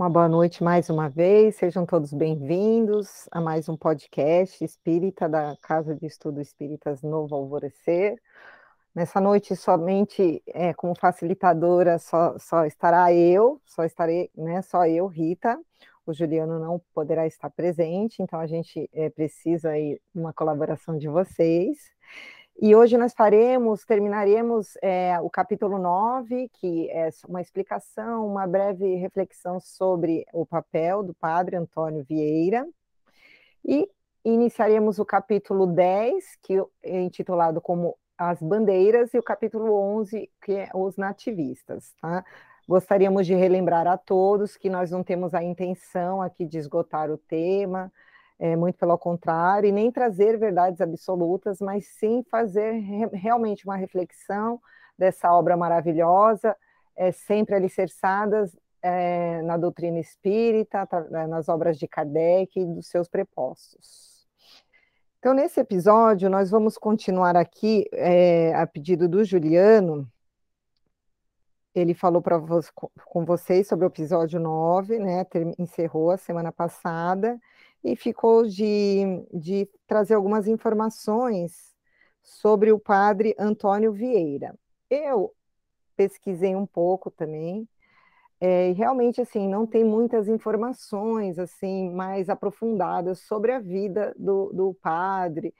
Uma boa noite mais uma vez, sejam todos bem-vindos a mais um podcast espírita da Casa de Estudo Espíritas Novo Alvorecer. Nessa noite, somente é, como facilitadora, só, só estará eu, só estarei, né, só eu, Rita. O Juliano não poderá estar presente, então a gente é, precisa aí uma colaboração de vocês. E hoje nós faremos, terminaremos é, o capítulo 9, que é uma explicação, uma breve reflexão sobre o papel do padre Antônio Vieira. E iniciaremos o capítulo 10, que é intitulado como As Bandeiras, e o capítulo 11, que é Os Nativistas. Tá? Gostaríamos de relembrar a todos que nós não temos a intenção aqui de esgotar o tema, é, muito pelo contrário, e nem trazer verdades absolutas, mas sim fazer re realmente uma reflexão dessa obra maravilhosa, é, sempre alicerçadas é, na doutrina espírita, é, nas obras de Kardec e dos seus prepostos. Então, nesse episódio, nós vamos continuar aqui, é, a pedido do Juliano, ele falou para vo com vocês sobre o episódio 9, né, encerrou a semana passada, e ficou de, de trazer algumas informações sobre o padre Antônio Vieira. Eu pesquisei um pouco também, é, e realmente assim não tem muitas informações assim mais aprofundadas sobre a vida do, do padre.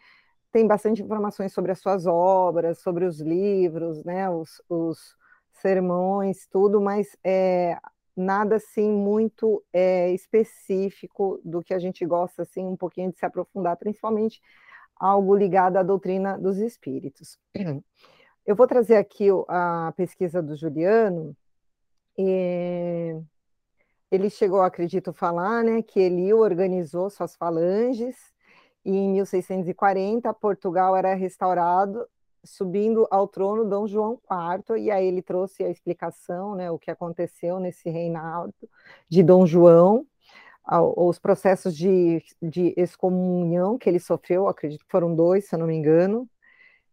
Tem bastante informações sobre as suas obras, sobre os livros, né, os, os sermões, tudo, mas é, nada assim muito é, específico do que a gente gosta assim um pouquinho de se aprofundar, principalmente algo ligado à doutrina dos espíritos. Eu vou trazer aqui a pesquisa do Juliano. ele chegou, acredito, falar, né, que ele organizou suas falanges e em 1640 Portugal era restaurado subindo ao trono Dom João IV, e aí ele trouxe a explicação, né, o que aconteceu nesse reinado de Dom João, os processos de, de excomunhão que ele sofreu, acredito que foram dois, se eu não me engano,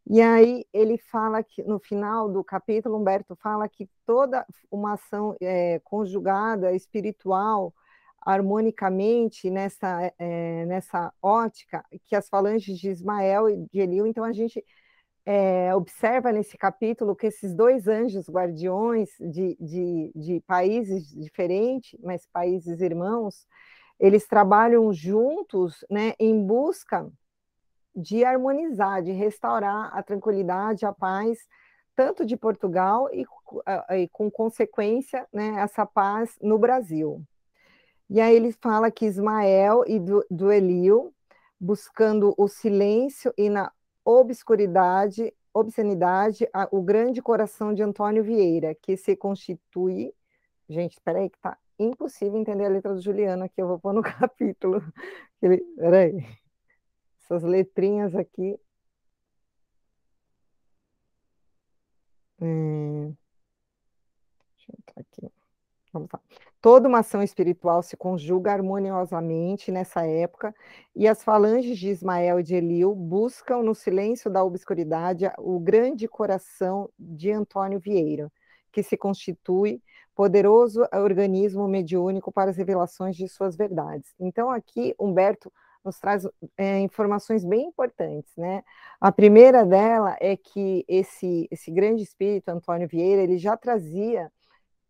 e aí ele fala que, no final do capítulo, Humberto fala que toda uma ação é, conjugada, espiritual, harmonicamente nessa, é, nessa ótica, que as falanges de Ismael e de Eliu, então a gente é, observa nesse capítulo que esses dois anjos guardiões de, de, de países diferentes, mas países irmãos, eles trabalham juntos né, em busca de harmonizar, de restaurar a tranquilidade, a paz, tanto de Portugal e, e com consequência né, essa paz no Brasil. E aí ele fala que Ismael e do, do Elio, buscando o silêncio e na obscuridade, obscenidade, a, o grande coração de Antônio Vieira, que se constitui. Gente, espera aí, que tá impossível entender a letra do Juliano aqui, eu vou pôr no capítulo. Espera aí. Essas letrinhas aqui. Hum, deixa eu entrar aqui. Vamos lá. Toda uma ação espiritual se conjuga harmoniosamente nessa época, e as falanges de Ismael e de Eliu buscam no silêncio da obscuridade o grande coração de Antônio Vieira, que se constitui poderoso organismo mediúnico para as revelações de suas verdades. Então, aqui, Humberto nos traz é, informações bem importantes, né? A primeira dela é que esse, esse grande espírito, Antônio Vieira, ele já trazia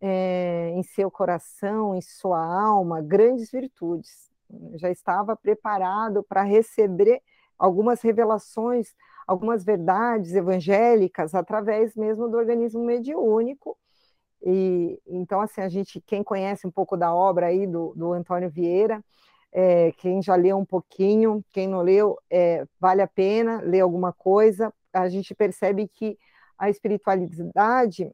é, em seu coração, em sua alma, grandes virtudes. Já estava preparado para receber algumas revelações, algumas verdades evangélicas através mesmo do organismo mediúnico. E então, assim, a gente, quem conhece um pouco da obra aí do, do Antônio Vieira, é, quem já leu um pouquinho, quem não leu, é, vale a pena ler alguma coisa. A gente percebe que a espiritualidade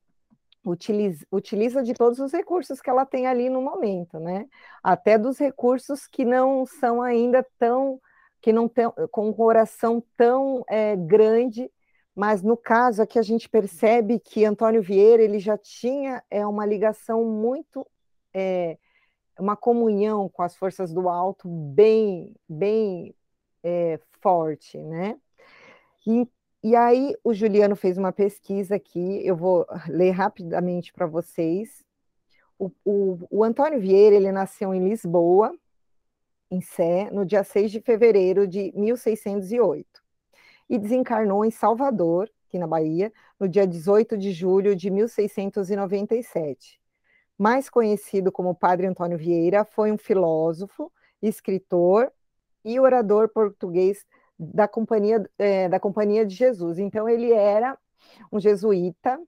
utiliza, utiliza de todos os recursos que ela tem ali no momento, né? Até dos recursos que não são ainda tão, que não tem com um coração tão é, grande, mas no caso aqui a gente percebe que Antônio Vieira ele já tinha é, uma ligação muito, é, uma comunhão com as forças do alto bem, bem é, forte, né? E, e aí o Juliano fez uma pesquisa aqui, eu vou ler rapidamente para vocês. O, o, o Antônio Vieira, ele nasceu em Lisboa, em Sé, no dia 6 de fevereiro de 1608, e desencarnou em Salvador, aqui na Bahia, no dia 18 de julho de 1697. Mais conhecido como Padre Antônio Vieira, foi um filósofo, escritor e orador português da Companhia, é, da Companhia de Jesus. Então, ele era um jesuíta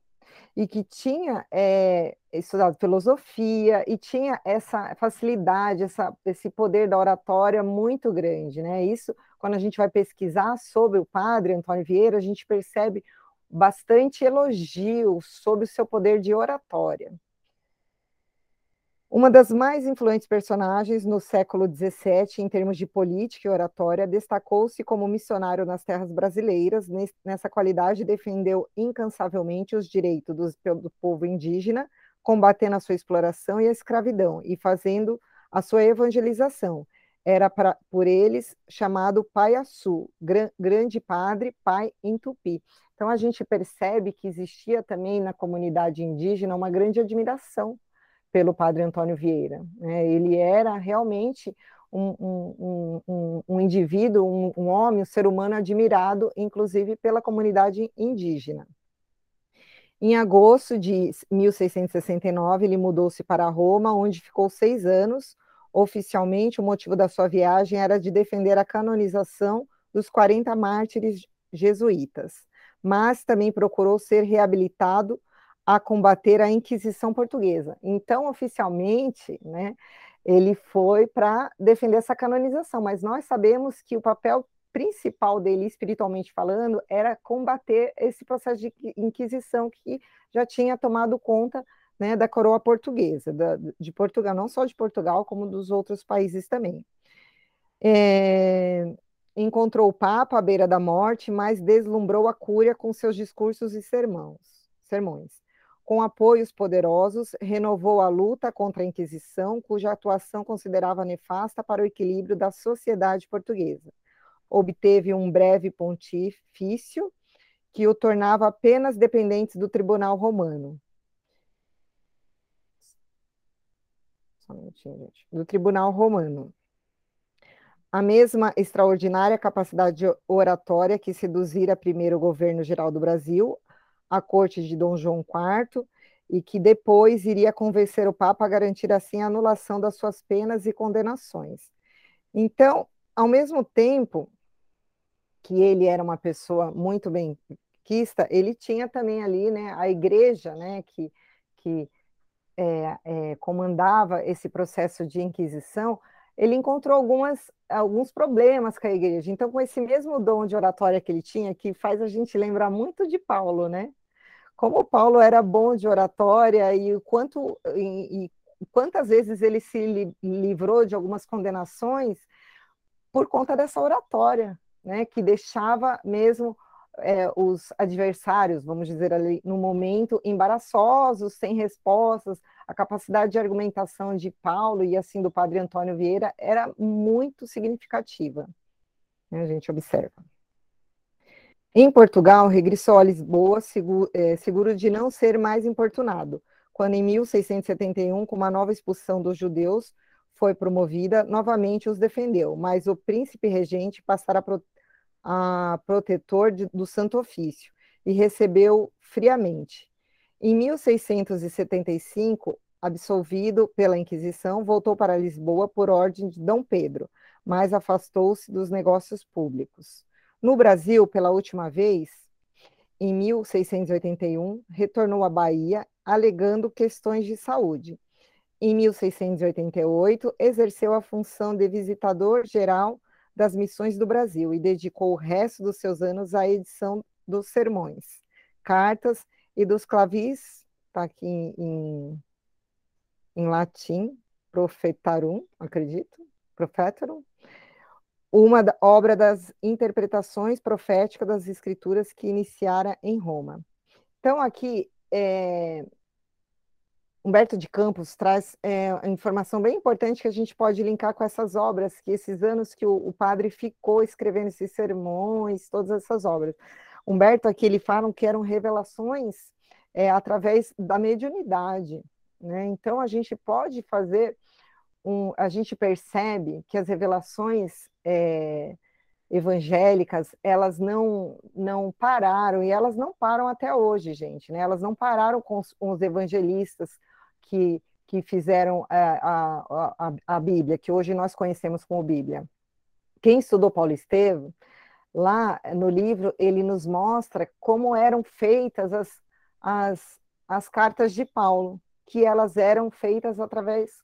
e que tinha é, estudado filosofia e tinha essa facilidade, essa, esse poder da oratória muito grande, né? Isso, quando a gente vai pesquisar sobre o padre Antônio Vieira, a gente percebe bastante elogio sobre o seu poder de oratória. Uma das mais influentes personagens no século XVII, em termos de política e oratória, destacou-se como missionário nas terras brasileiras. Nessa qualidade, defendeu incansavelmente os direitos do, povo indígena, combatendo a sua exploração e a escravidão, e fazendo a sua evangelização. Era pra, por eles chamado Pai Açu, gran, grande padre, pai em tupi. Então a gente percebe que existia também na comunidade indígena uma grande admiração pelo padre Antônio Vieira. Né? Ele era realmente um, um, um, um indivíduo, um, homem, um ser humano admirado, inclusive pela comunidade indígena. Em agosto de 1669, ele mudou-se para Roma, onde ficou seis anos. Oficialmente, o motivo da sua viagem era de defender a canonização dos 40 mártires jesuítas, mas também procurou ser reabilitado a combater a Inquisição portuguesa. Então, oficialmente, né, ele foi para defender essa canonização, mas nós sabemos que o papel principal dele, espiritualmente falando, era combater esse processo de Inquisição que já tinha tomado conta né, da coroa portuguesa, da, de Portugal, não só de Portugal, como dos outros países também. É, encontrou o Papa à beira da morte, mas deslumbrou a cúria com seus discursos e sermões com apoios poderosos, renovou a luta contra a Inquisição, cuja atuação considerava nefasta para o equilíbrio da sociedade portuguesa. Obteve um breve pontifício que o tornava apenas dependente do tribunal romano. Só um minutinho, gente. Do tribunal romano. A mesma extraordinária capacidade oratória que seduzira primeiro o governo geral do Brasil, à corte de Dom João IV e que depois iria convencer o Papa a garantir assim a anulação das suas penas e condenações. Então, ao mesmo tempo que ele era uma pessoa muito bem quista, ele tinha também ali né, a igreja né, que, que é, é, comandava esse processo de inquisição, ele encontrou algumas, alguns problemas com a igreja. Então, com esse mesmo dom de oratória que ele tinha, que faz a gente lembrar muito de Paulo, né? Como Paulo era bom de oratória e quanto e, e quantas vezes ele se livrou de algumas condenações por conta dessa oratória, né? Que deixava mesmo é, os adversários, vamos dizer ali, no momento, embaraçosos, sem respostas, a capacidade de argumentação de Paulo e assim do padre Antônio Vieira era muito significativa. Né, a gente observa. Em Portugal, regressou a Lisboa seguro, é, seguro de não ser mais importunado, quando em 1671, com uma nova expulsão dos judeus, foi promovida, novamente os defendeu, mas o príncipe regente passara a, pro, a protetor de, do Santo Ofício e recebeu friamente. Em 1675, absolvido pela Inquisição, voltou para Lisboa por ordem de Dom Pedro, mas afastou-se dos negócios públicos. No Brasil, pela última vez, em 1681, retornou à Bahia, alegando questões de saúde. Em 1688, exerceu a função de visitador geral das missões do Brasil e dedicou o resto dos seus anos à edição dos sermões, cartas e dos clavis, está aqui em, em latim, profetarum, acredito, profetarum, uma obra das interpretações proféticas das escrituras que iniciara em Roma. Então, aqui, é, Humberto de Campos traz é, informação bem importante que a gente pode linkar com essas obras, que esses anos que o, o padre ficou escrevendo esses sermões, todas essas obras. Humberto aqui ele fala que eram revelações é, através da mediunidade, Né? Então, a gente pode fazer, um, a gente percebe que as revelações é, evangélicas, elas não, não pararam, e elas não param até hoje, gente, né? elas não pararam com os, com os evangelistas que, que fizeram a, a, a, a Bíblia, que hoje nós conhecemos como Bíblia. Quem estudou Paulo Estevam, lá no livro, ele nos mostra como eram feitas as, as, as cartas de Paulo, que elas eram feitas através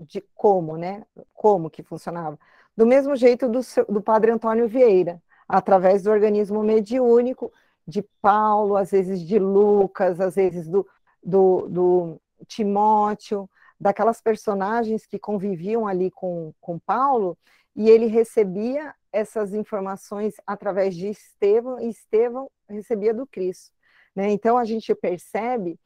de como, né? Como que funcionava. Do mesmo jeito do, seu, do padre Antônio Vieira, através do organismo mediúnico de Paulo, às vezes de Lucas, às vezes do, do, do Timóteo, daquelas personagens que conviviam ali com, com Paulo, e ele recebia essas informações através de Estevão, e Estevão recebia do Cristo. Né? Então, a gente percebe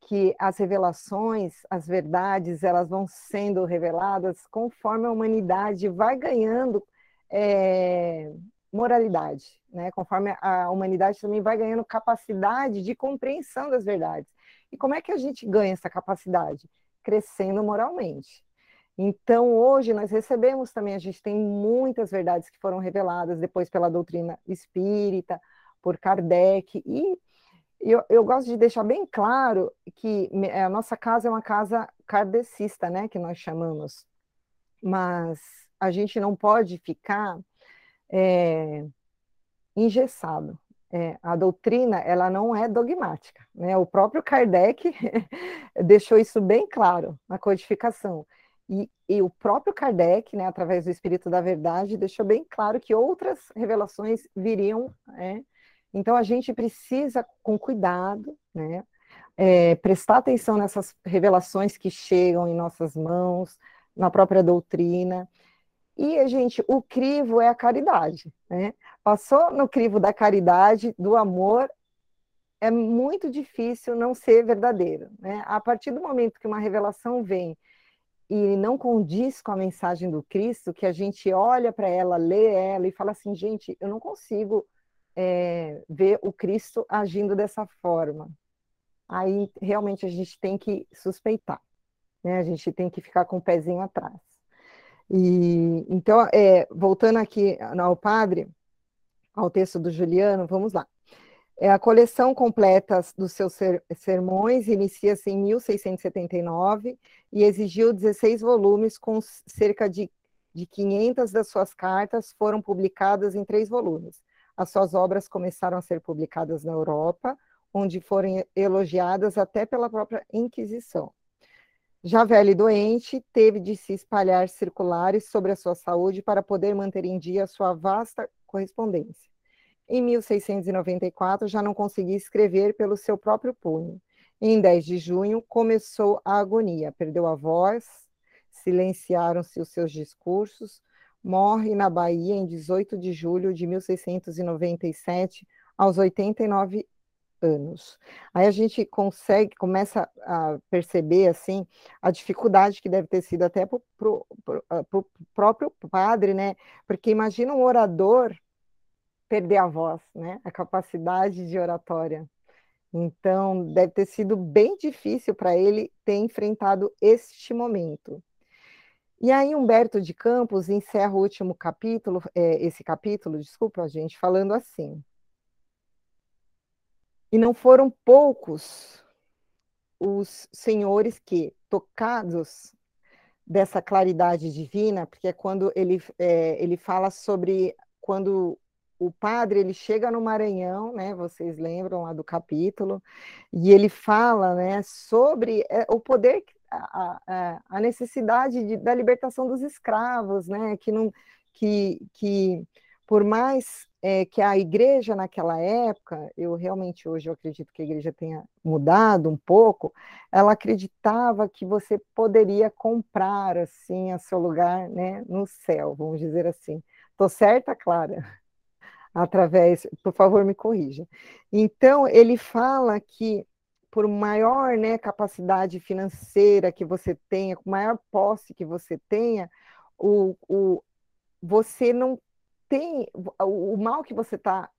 que as revelações, as verdades, elas vão sendo reveladas conforme a humanidade vai ganhando é, moralidade, né? conforme a humanidade também vai ganhando capacidade de compreensão das verdades. E como é que a gente ganha essa capacidade? Crescendo moralmente. Então, hoje, nós recebemos também, a gente tem muitas verdades que foram reveladas depois pela doutrina espírita, por Kardec, e eu, eu gosto de deixar bem claro que a nossa casa é uma casa kardecista, né, que nós chamamos, mas a gente não pode ficar é, engessado. É, a doutrina ela não é dogmática, né? O próprio Kardec deixou isso bem claro na codificação. E, e, o próprio Kardec, né, através do Espírito da Verdade, deixou bem claro que outras revelações viriam né, então, a gente precisa, com cuidado, né, é, prestar atenção nessas revelações que chegam em nossas mãos, na própria doutrina. E, gente, o crivo é a caridade. Né? Passou no crivo da caridade, do amor, é muito difícil não ser verdadeiro. Né? A partir do momento que uma revelação vem e não condiz com a mensagem do Cristo, que a gente olha para ela, lê ela e fala assim, gente, eu não consigo é, ver o Cristo agindo dessa forma. Aí realmente a gente tem que suspeitar, né? A gente tem que ficar com o pezinho atrás. E então, é, voltando aqui ao padre, ao texto do Juliano, vamos lá. É, a coleção completa dos seus ser, sermões inicia-se em 1679 e exigiu 16 volumes com cerca de, de 500 das suas cartas foram publicadas em três volumes. As suas obras começaram a ser publicadas na Europa, onde foram elogiadas até pela própria Inquisição. Já velho e doente, teve de se espalhar circulares sobre a sua saúde para poder manter em dia a sua vasta correspondência. Em 1694, já não conseguia escrever pelo seu próprio punho. Em 10 de junho, começou a agonia, perdeu a voz, silenciaram-se os seus discursos, morre na Bahia em 18 de julho de 1697, aos 89 anos. Aí a gente consegue, começa a perceber, assim, a dificuldade que deve ter sido até para o ah, próprio padre, né? Porque imagina um orador perder a voz, né? A capacidade de oratória. Então, deve ter sido bem difícil para ele ter enfrentado este momento. E aí Humberto de Campos encerra o último capítulo, é, esse capítulo, desculpa, gente, falando assim. E não foram poucos os senhores que, tocados dessa claridade divina, porque é quando ele, é, ele fala sobre quando o padre ele chega no Maranhão, né? Vocês lembram lá do capítulo, e ele fala, né, sobre é, o poder a, a, necessidade de, da libertação dos escravos, né? Que não, que, que por mais é, que a igreja naquela época, eu realmente hoje eu acredito que a igreja tenha mudado um pouco, ela acreditava que você poderia comprar assim a seu lugar, né, no céu, vamos dizer assim. Tô certa, Clara? Através, por favor, me corrija. Então, ele fala que por maior né, capacidade financeira que você tenha, com maior posse que você tenha, o, o, você não tem o, o mal que você está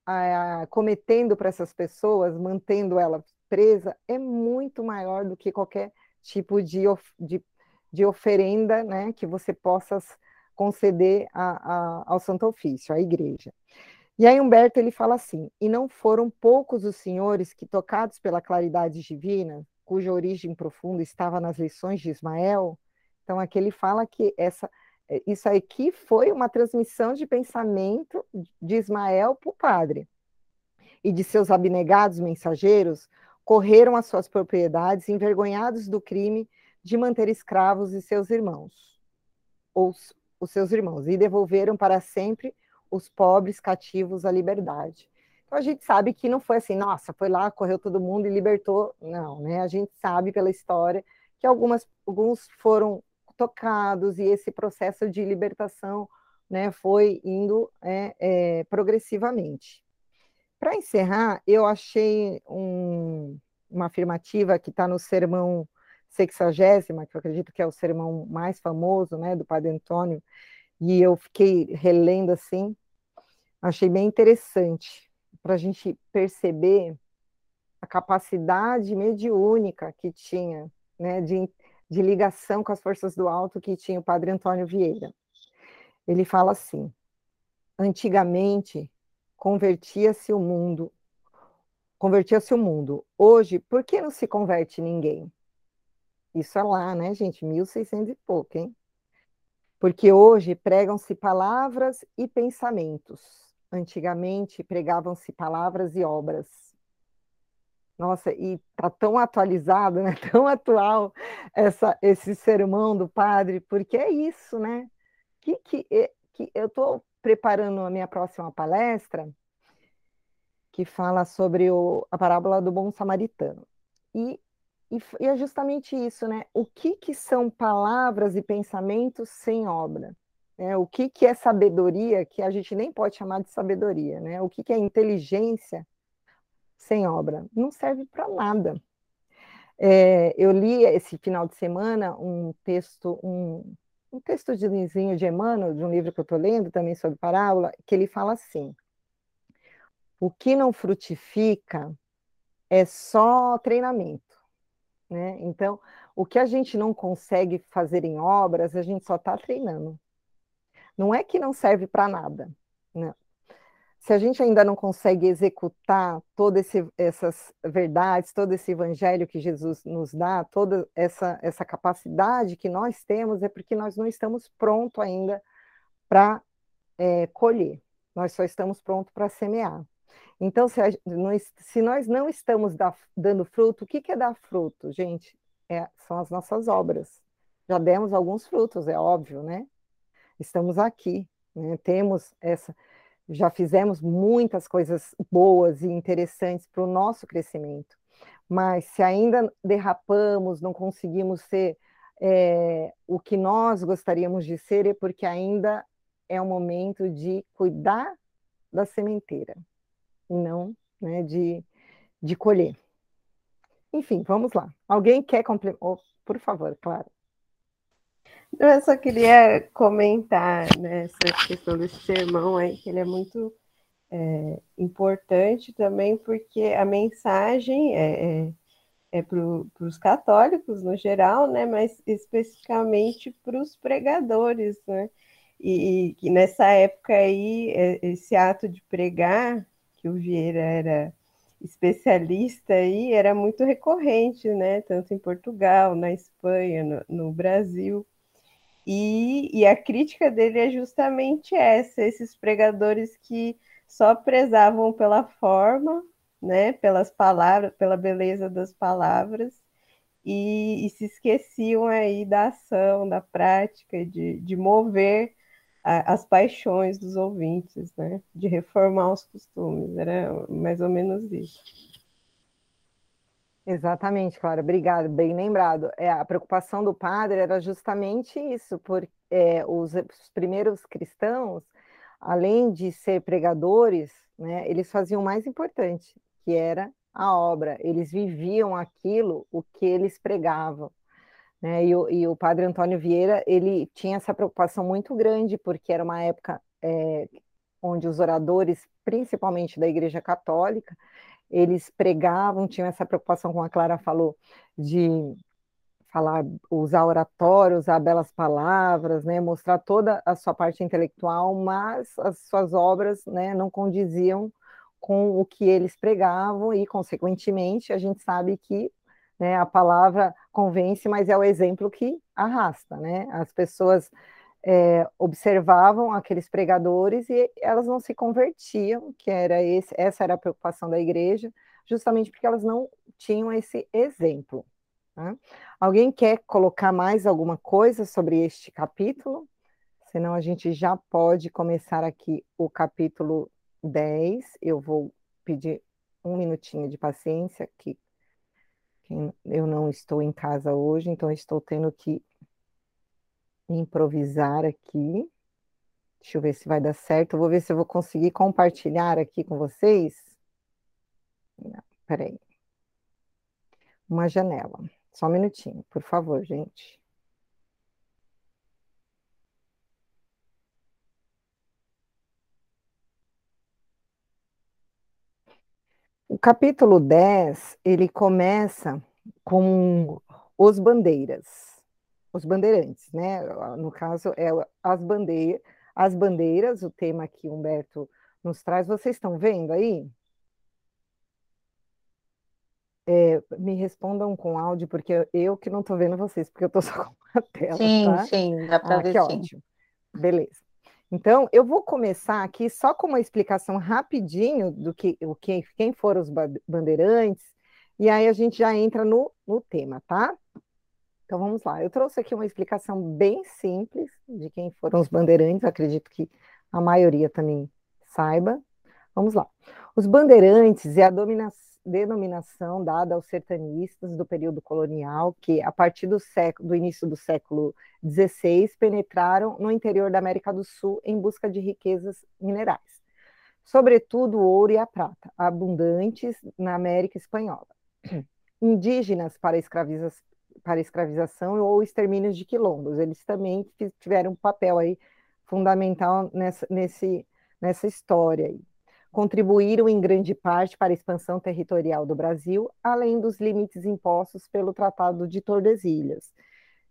cometendo para essas pessoas, mantendo ela presa, é muito maior do que qualquer tipo de, de, de oferenda né, que você possa conceder a, a, ao Santo Ofício, à igreja. E aí Humberto ele fala assim: e não foram poucos os senhores que, tocados pela claridade divina, cuja origem profunda estava nas lições de Ismael, então aqui ele fala que essa é, isso aqui foi uma transmissão de pensamento de Ismael para o padre. E de seus abnegados mensageiros correram às suas propriedades, envergonhados do crime de manter escravos e seus irmãos, ou os seus irmãos, e devolveram para sempre os pobres cativos à liberdade. Então a gente sabe que não foi assim, nossa, foi lá, correu todo mundo e libertou. Não, né? A gente sabe pela história que algumas, alguns foram tocados e esse processo de libertação né, foi indo é, é, progressivamente. Para encerrar, eu achei um, uma afirmativa que está no sermão sexagésima, que eu acredito que é o sermão mais famoso né, do Padre Antônio, e eu fiquei relendo assim, achei bem interessante para a gente perceber a capacidade mediúnica que tinha né, de de ligação com as forças do alto que tinha o padre Antônio Vieira. Ele fala assim: antigamente convertia-se o mundo, convertia-se o mundo. Hoje, por que não se converte ninguém? Isso é lá, né, gente? 1600 e pouco, hein? Porque hoje pregam-se palavras e pensamentos. Antigamente pregavam-se palavras e obras. Nossa, e tá tão atualizado, né? Tão atual essa, esse sermão do padre, porque é isso, né? Que, que, que eu estou preparando a minha próxima palestra, que fala sobre o, a parábola do bom samaritano. E, e, e, é justamente isso, né? O que, que são palavras e pensamentos sem obra? Né? O que, que é sabedoria, que a gente nem pode chamar de sabedoria, né? O que, que é inteligência sem obra? Não serve para nada. É, eu li esse final de semana um texto, um, um texto de Lizinho de Emmanuel, de um livro que eu estou lendo também sobre parábola, que ele fala assim: o que não frutifica é só treinamento. Né? Então, o que a gente não consegue fazer em obras, a gente só está treinando. Não é que não serve para nada. Né? se a gente ainda não consegue executar todas essas verdades, todo esse evangelho que Jesus nos dá, toda essa, essa capacidade que nós temos, é porque nós não estamos prontos ainda para é, colher, nós só estamos prontos para semear. Então, se, a, se, nós não estamos da, dando fruto, o que, que é dar fruto, gente? É, são as nossas obras. Já demos alguns frutos, é óbvio, né? Estamos aqui, né? temos essa já fizemos muitas coisas boas e interessantes para o nosso crescimento, mas se ainda derrapamos, não conseguimos ser é, o que nós gostaríamos de ser, é porque ainda é o momento de cuidar da sementeira, e não né, de, de colher. Enfim, vamos lá. Alguém quer complementar? Oh, por favor, claro. Eu só queria comentar né, essa questão desse sermão aí, que ele é muito é, importante também, porque a mensagem é, é, é para os católicos no geral, né, mas especificamente para os pregadores, né? E, que nessa época aí, é, esse ato de pregar, que o Vieira era especialista aí, era muito recorrente, né? Tanto em Portugal, na Espanha, no, no Brasil. E, e a crítica dele é justamente essa: esses pregadores que só prezavam pela forma, né, pelas palavras, pela beleza das palavras, e, e se esqueciam aí da ação, da prática, de, de mover a, as paixões dos ouvintes, né, de reformar os costumes. Era mais ou menos isso. Exatamente, Clara, obrigado, bem lembrado. É, a preocupação do padre era justamente isso, porque é, os, os, primeiros cristãos, além de ser pregadores, né, eles faziam o mais importante, que era a obra. Eles viviam aquilo, o que eles pregavam. Né? E, o, e o padre Antônio Vieira, ele tinha essa preocupação muito grande, porque era uma época é, onde os oradores, principalmente da Igreja Católica, eles pregavam, tinham essa preocupação, como a Clara falou, de falar, usar oratório, usar belas palavras, né, mostrar toda a sua parte intelectual, mas as suas obras, né, não condiziam com o que eles pregavam e, consequentemente, a gente sabe que né, a palavra convence, mas é o exemplo que arrasta, né? As pessoas é, observavam aqueles pregadores e elas não se convertiam, que era esse, essa era a preocupação da igreja, justamente porque elas não tinham esse exemplo. Né? Alguém quer colocar mais alguma coisa sobre este capítulo? Senão a gente já pode começar aqui o capítulo 10. Eu vou pedir um minutinho de paciência, que eu não estou em casa hoje, então estou tendo que improvisar aqui. Deixa eu ver se vai dar certo. Eu vou ver se eu vou conseguir compartilhar aqui com vocês. Não, peraí. Uma janela. Só um minutinho, por favor, gente. O capítulo 10, ele começa com os bandeiras, os bandeirantes, né? No caso, é as bandeiras, as bandeiras, o tema que Humberto nos traz. Vocês estão vendo aí? É, me respondam com áudio, porque eu que não estou vendo vocês, porque eu estou só com a tela. Sim, tá? sim, dá para ah, ver que sim. ótimo. Beleza. Então, eu vou começar aqui só com uma explicação rapidinho do que, o que quem foram os bandeirantes, e aí a gente já entra no, no tema, tá? Então vamos lá. Eu trouxe aqui uma explicação bem simples de quem foram os bandeirantes, acredito que a maioria também saiba. Vamos lá. Os bandeirantes é a denominação dada aos sertanistas do período colonial, que, a partir do, século, do início do século XVI, penetraram no interior da América do Sul em busca de riquezas minerais, sobretudo o ouro e a prata, abundantes na América Espanhola. Indígenas para, para escravização ou extermínios de quilombos, eles também tiveram um papel aí fundamental nessa, nesse, nessa história aí. Contribuíram em grande parte para a expansão territorial do Brasil, além dos limites impostos pelo Tratado de Tordesilhas,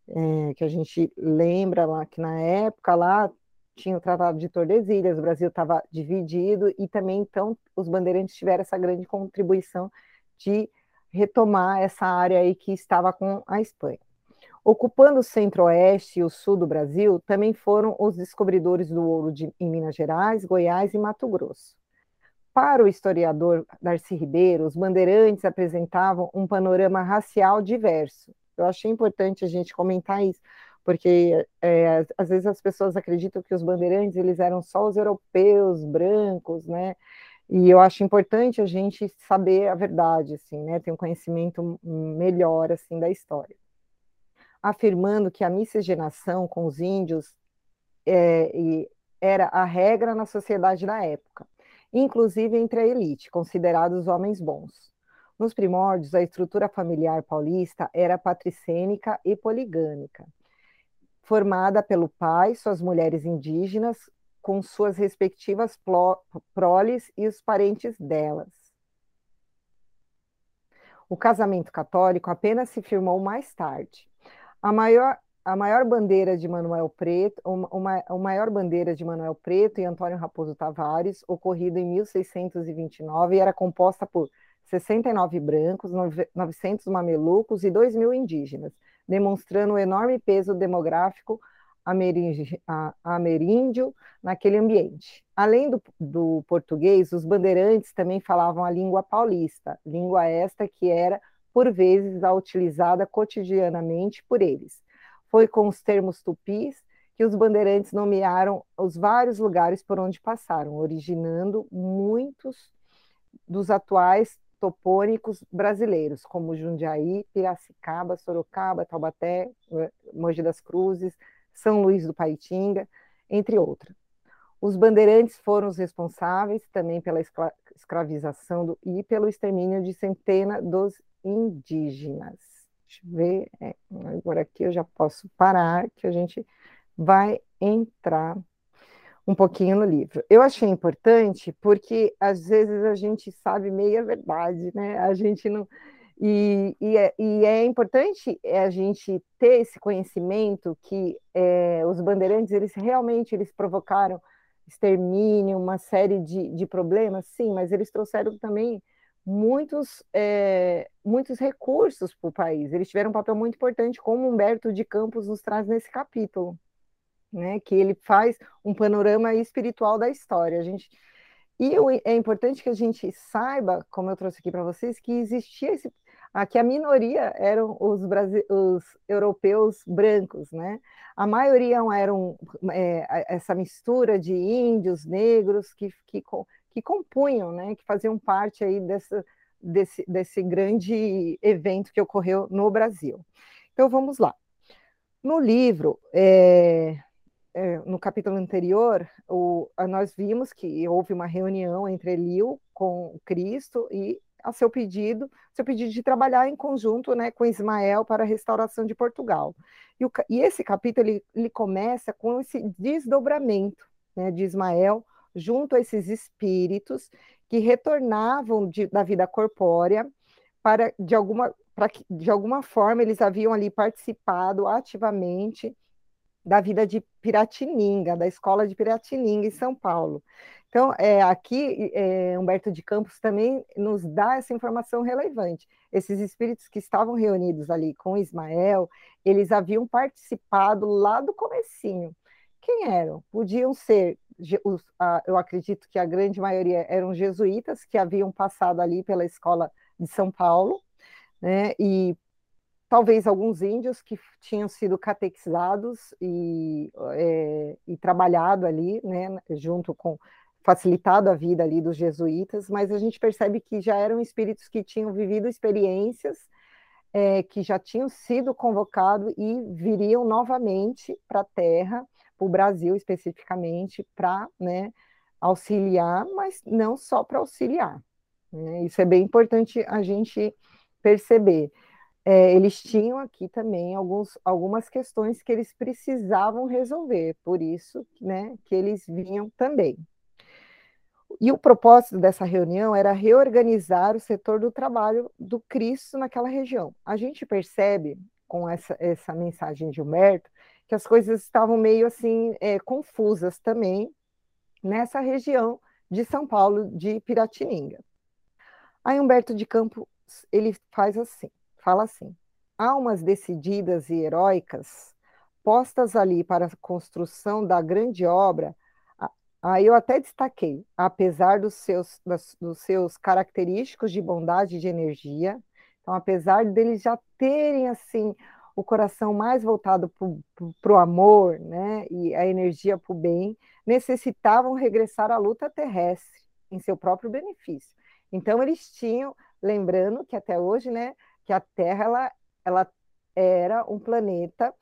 é, que a gente lembra lá que na época lá tinha o Tratado de Tordesilhas, o Brasil estava dividido e também então os bandeirantes tiveram essa grande contribuição de retomar essa área aí que estava com a Espanha. Ocupando o centro-oeste e o sul do Brasil, também foram os descobridores do ouro de, em Minas Gerais, Goiás e Mato Grosso. Para o historiador Darcy Ribeiro, os bandeirantes apresentavam um panorama racial diverso. Eu achei importante a gente comentar isso, porque é, às vezes as pessoas acreditam que os bandeirantes eles eram só os europeus brancos, né? E eu acho importante a gente saber a verdade, assim, né? Ter um conhecimento melhor assim da história. Afirmando que a miscigenação com os índios é, era a regra na sociedade da época inclusive entre a elite, considerados homens bons. Nos primórdios, a estrutura familiar paulista era patricênica e poligâmica, formada pelo pai, suas mulheres indígenas, com suas respectivas proles e os parentes delas. O casamento católico apenas se firmou mais tarde. A maior a maior bandeira de Manuel Preto, uma, a maior bandeira de Manuel Preto e Antônio Raposo Tavares, ocorrida em 1629, era composta por 69 brancos, 900 mamelucos e 2 mil indígenas, demonstrando o enorme peso demográfico ameríndio naquele ambiente. Além do, do português, os bandeirantes também falavam a língua paulista, língua esta que era, por vezes, a utilizada cotidianamente por eles foi com os termos tupis que os bandeirantes nomearam os vários lugares por onde passaram, originando muitos dos atuais topônicos brasileiros, como Jundiaí, Piracicaba, Sorocaba, Taubaté, Mogi das Cruzes, São Luís do Paitinga, entre outros. Os bandeirantes foram os responsáveis também pela escravização do, e pelo extermínio de centenas dos indígenas. Deixa eu ver. É, agora aqui eu já posso parar, que a gente vai entrar um pouquinho no livro. Eu achei importante porque às vezes a gente sabe meia verdade, né? A gente não. E, e, é, e, é, importante a gente ter esse conhecimento que é, os bandeirantes, eles realmente eles provocaram extermínio, uma série de, de problemas, sim, mas eles trouxeram também muitos, é, muitos recursos para o país. Eles tiveram um papel muito importante, como Humberto de Campos nos traz nesse capítulo, né, que ele faz um panorama espiritual da história. A gente e é importante que a gente saiba, como eu trouxe aqui para vocês, que existia esse Aqui a minoria eram os, os europeus brancos, né? A maioria eram é, essa mistura de índios, negros, que, que, que compunham, né? Que faziam parte aí dessa, desse, desse grande evento que ocorreu no Brasil. Então vamos lá. No livro, é, é, no capítulo anterior, o, nós vimos que houve uma reunião entre Eliu com Cristo e a seu pedido, seu pedido de trabalhar em conjunto né, com Ismael para a restauração de Portugal. E, o, e esse capítulo ele, ele, começa com esse desdobramento né, de Ismael junto a esses espíritos que retornavam de, da vida corpórea para de alguma para que de alguma forma eles haviam ali participado ativamente da vida de Piratininga, da escola de Piratininga em São Paulo. Então, é, aqui, é, Humberto de Campos também nos dá essa informação relevante. Esses espíritos que estavam reunidos ali com Ismael, eles haviam participado lá do comecinho. Quem eram? Podiam ser, eu acredito que a grande maioria eram jesuítas que haviam passado ali pela escola de São Paulo, né, e talvez alguns índios que tinham sido catequizados e, é, e trabalhado ali, né, junto com facilitado a vida ali dos jesuítas, mas a gente percebe que já eram espíritos que tinham vivido experiências, é, que já tinham sido convocados e viriam novamente para a Terra, para o Brasil especificamente, para né, auxiliar, mas não só para auxiliar. Né? Isso é bem importante a gente perceber. É, eles tinham aqui também alguns, algumas questões que eles precisavam resolver, por isso né, que eles vinham também. E o propósito dessa reunião era reorganizar o setor do trabalho do Cristo naquela região. A gente percebe, com essa, essa mensagem de Humberto, que as coisas estavam meio assim é, confusas também nessa região de São Paulo, de Piratininga. Aí Humberto de Campos ele faz assim, fala assim: almas decididas e heróicas postas ali para a construção da grande obra Aí eu até destaquei, apesar dos seus, das, dos seus característicos de bondade de energia, então apesar deles já terem assim o coração mais voltado para o amor, né, e a energia para o bem, necessitavam regressar à luta terrestre em seu próprio benefício. Então eles tinham, lembrando que até hoje, né, que a Terra ela, ela era um planeta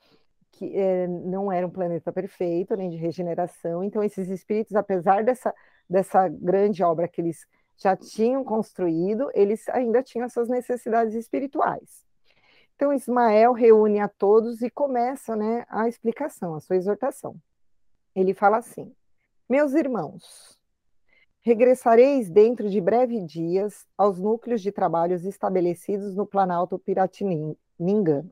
que é, não era um planeta perfeito, nem de regeneração. Então, esses espíritos, apesar dessa, dessa grande obra que eles já tinham construído, eles ainda tinham as suas necessidades espirituais. Então, Ismael reúne a todos e começa né, a explicação, a sua exortação. Ele fala assim: Meus irmãos, regressareis dentro de breve dias aos núcleos de trabalhos estabelecidos no Planalto Piratininga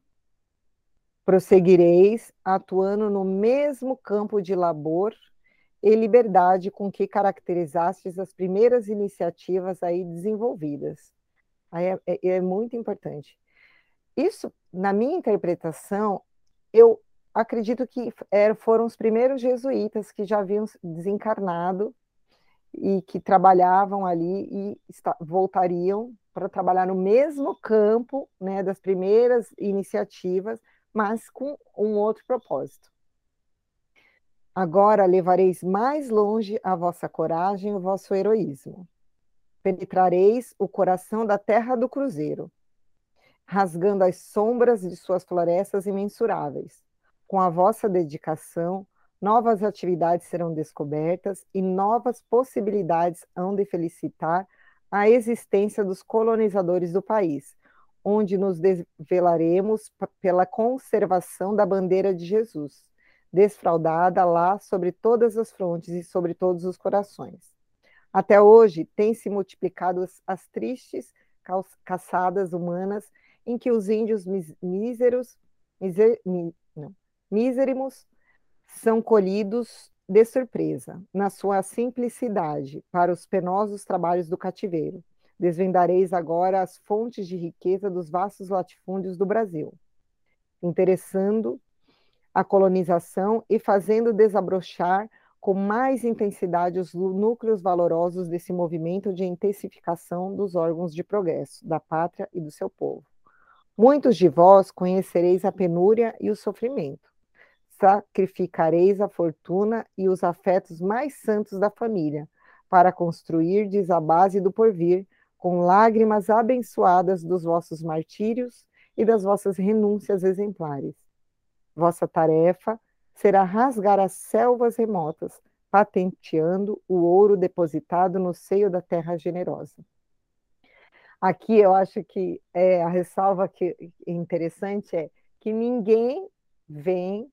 Prosseguireis atuando no mesmo campo de labor e liberdade com que caracterizastes as primeiras iniciativas aí desenvolvidas. Aí é, é, é muito importante. Isso, na minha interpretação, eu acredito que foram os primeiros jesuítas que já haviam desencarnado e que trabalhavam ali e voltariam para trabalhar no mesmo campo né, das primeiras iniciativas, mas com um outro propósito. Agora levareis mais longe a vossa coragem e o vosso heroísmo. Penetrareis o coração da terra do cruzeiro, rasgando as sombras de suas florestas imensuráveis. Com a vossa dedicação, novas atividades serão descobertas e novas possibilidades hão de felicitar a existência dos colonizadores do país, onde nos desvelaremos pela conservação da bandeira de Jesus, desfraudada lá sobre todas as frontes e sobre todos os corações. Até hoje, têm se multiplicado as, as tristes caçadas humanas em que os índios míseros, miser, não, míserimos são colhidos de surpresa, na sua simplicidade, para os penosos trabalhos do cativeiro. Desvendareis agora as fontes de riqueza dos vastos latifúndios do Brasil, interessando a colonização e fazendo desabrochar com mais intensidade os núcleos valorosos desse movimento de intensificação dos órgãos de progresso da pátria e do seu povo. Muitos de vós conhecereis a penúria e o sofrimento. Sacrificareis a fortuna e os afetos mais santos da família para construir a base do porvir com lágrimas abençoadas dos vossos martírios e das vossas renúncias exemplares. Vossa tarefa será rasgar as selvas remotas, patenteando o ouro depositado no seio da terra generosa. Aqui eu acho que é, a ressalva que é interessante é que ninguém vem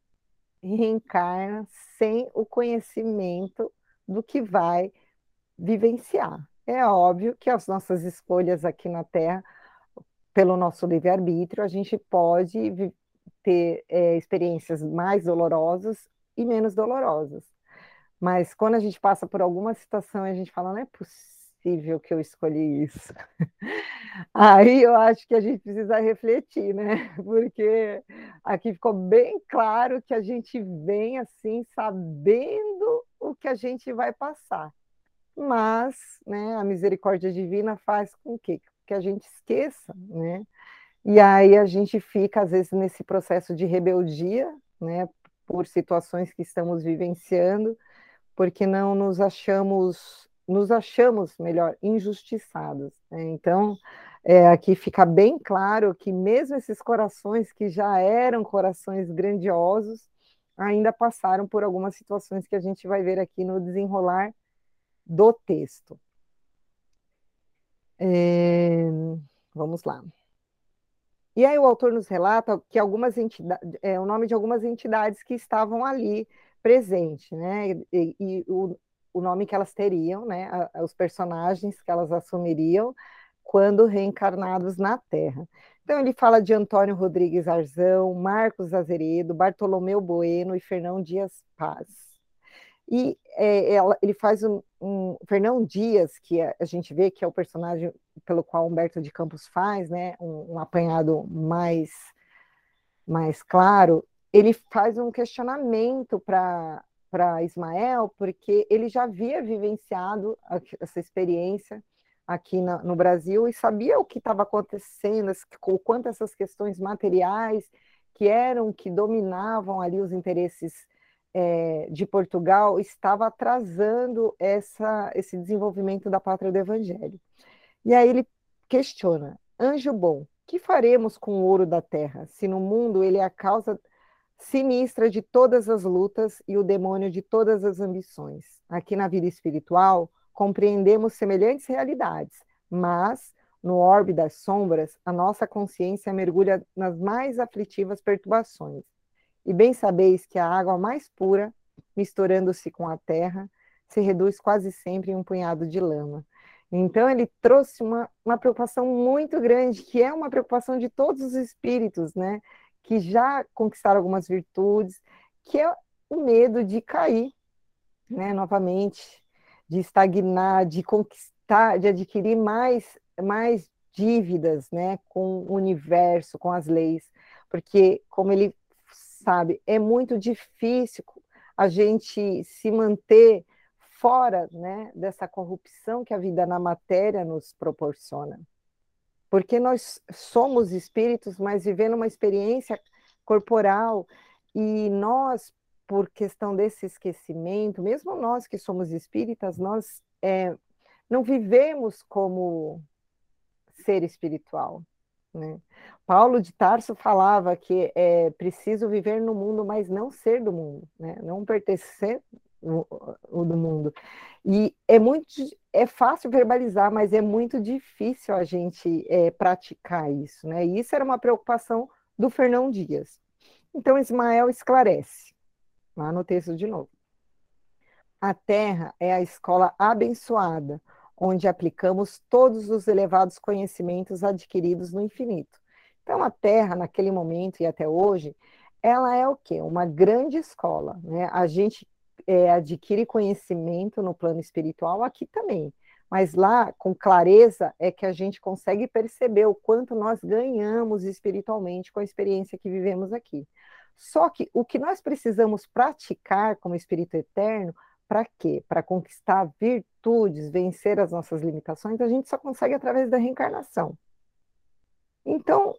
reencarna sem o conhecimento do que vai vivenciar. É óbvio que as nossas escolhas aqui na Terra, pelo nosso livre-arbítrio, a gente pode ter é, experiências mais dolorosas e menos dolorosas. Mas quando a gente passa por alguma situação a gente fala, não é possível que eu escolhi isso. Aí eu acho que a gente precisa refletir, né? Porque aqui ficou bem claro que a gente vem assim sabendo o que a gente vai passar. Mas, né, a misericórdia divina faz com que, que a gente esqueça, né? E aí a gente fica, às vezes, nesse processo de rebeldia, né, por situações que estamos vivenciando, porque não nos achamos, nos achamos, melhor, injustiçados. Né? Então, é, aqui fica bem claro que mesmo esses corações que já eram corações grandiosos, ainda passaram por algumas situações que a gente vai ver aqui no desenrolar do texto. É, vamos lá. E aí o autor nos relata que algumas entidades, é, o nome de algumas entidades que estavam ali presentes, né? E, e o, o, nome que elas teriam, né? A, os personagens que elas assumiriam quando reencarnados na Terra. Então ele fala de Antônio Rodrigues Arzão, Marcos Azeredo, Bartolomeu Bueno e Fernão Dias Paz. E é, ela, ele faz um, um, Fernão Dias, que a, a, gente vê que é o personagem pelo qual Humberto de Campos faz, né, um, um apanhado mais, mais claro, ele faz um questionamento para para Ismael, porque ele já havia vivenciado essa experiência aqui na, no Brasil e sabia o que estava acontecendo, o quanto essas questões materiais que eram que dominavam ali os interesses é, de Portugal estava atrasando essa, esse desenvolvimento da pátria do Evangelho. E aí ele questiona: anjo bom, que faremos com o ouro da terra, se no mundo ele é a causa sinistra de todas as lutas e o demônio de todas as ambições? Aqui na vida espiritual, compreendemos semelhantes realidades, mas no orbe das sombras, a nossa consciência mergulha nas mais aflitivas perturbações e bem sabeis que a água mais pura, misturando-se com a terra, se reduz quase sempre em um punhado de lama. Então, ele trouxe uma, uma preocupação muito grande, que é uma preocupação de todos os espíritos, né? Que já conquistaram algumas virtudes, que é o medo de cair, né? Novamente, de estagnar, de conquistar, de adquirir mais, mais dívidas, né? Com o universo, com as leis. Porque, como ele sabe? É muito difícil a gente se manter fora né, dessa corrupção que a vida na matéria nos proporciona. Porque nós somos espíritos, mas vivendo uma experiência corporal, e nós, por questão desse esquecimento, mesmo nós que somos espíritas, nós é, não vivemos como ser espiritual. Né? Paulo de Tarso falava que é preciso viver no mundo, mas não ser do mundo, né? não pertencer o do mundo. E é muito é fácil verbalizar, mas é muito difícil a gente é, praticar isso, né? E isso era uma preocupação do Fernão Dias. Então Ismael esclarece, lá no texto de novo. A terra é a escola abençoada, onde aplicamos todos os elevados conhecimentos adquiridos no infinito. Então, a Terra, naquele momento e até hoje, ela é o quê? Uma grande escola. Né? A gente é, adquire conhecimento no plano espiritual aqui também. Mas lá, com clareza, é que a gente consegue perceber o quanto nós ganhamos espiritualmente com a experiência que vivemos aqui. Só que o que nós precisamos praticar como espírito eterno, para quê? Para conquistar virtudes, vencer as nossas limitações, a gente só consegue através da reencarnação. Então,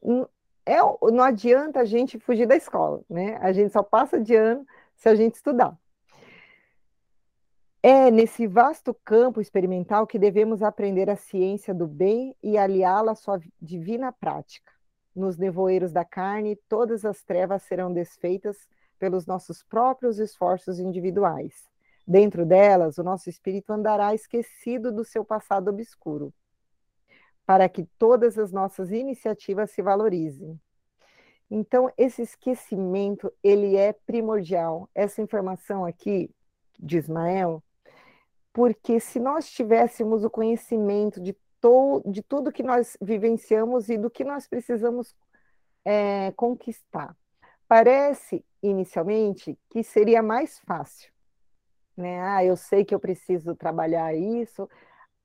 é, não adianta a gente fugir da escola, né? A gente só passa de ano se a gente estudar. É nesse vasto campo experimental que devemos aprender a ciência do bem e aliá-la à sua divina prática. Nos nevoeiros da carne, todas as trevas serão desfeitas pelos nossos próprios esforços individuais. Dentro delas, o nosso espírito andará esquecido do seu passado obscuro, para que todas as nossas iniciativas se valorizem. Então, esse esquecimento, ele é primordial. Essa informação aqui de Ismael porque se nós tivéssemos o conhecimento de, to, de tudo que nós vivenciamos e do que nós precisamos é, conquistar, parece inicialmente que seria mais fácil. Né? Ah, eu sei que eu preciso trabalhar isso.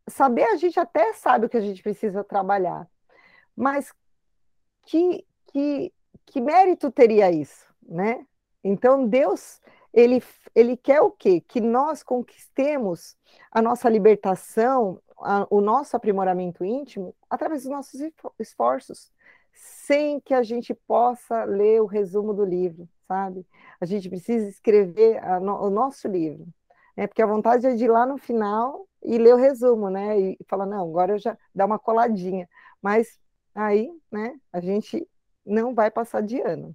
Saber, a gente até sabe o que a gente precisa trabalhar, mas que, que, que mérito teria isso, né? Então, Deus ele, ele quer o quê? Que nós conquistemos a nossa libertação, a, o nosso aprimoramento íntimo através dos nossos esforços, sem que a gente possa ler o resumo do livro, sabe? A gente precisa escrever no, o nosso livro, né? Porque a vontade é de ir lá no final e ler o resumo, né? E falar, não, agora eu já dá uma coladinha. Mas aí, né, a gente não vai passar de ano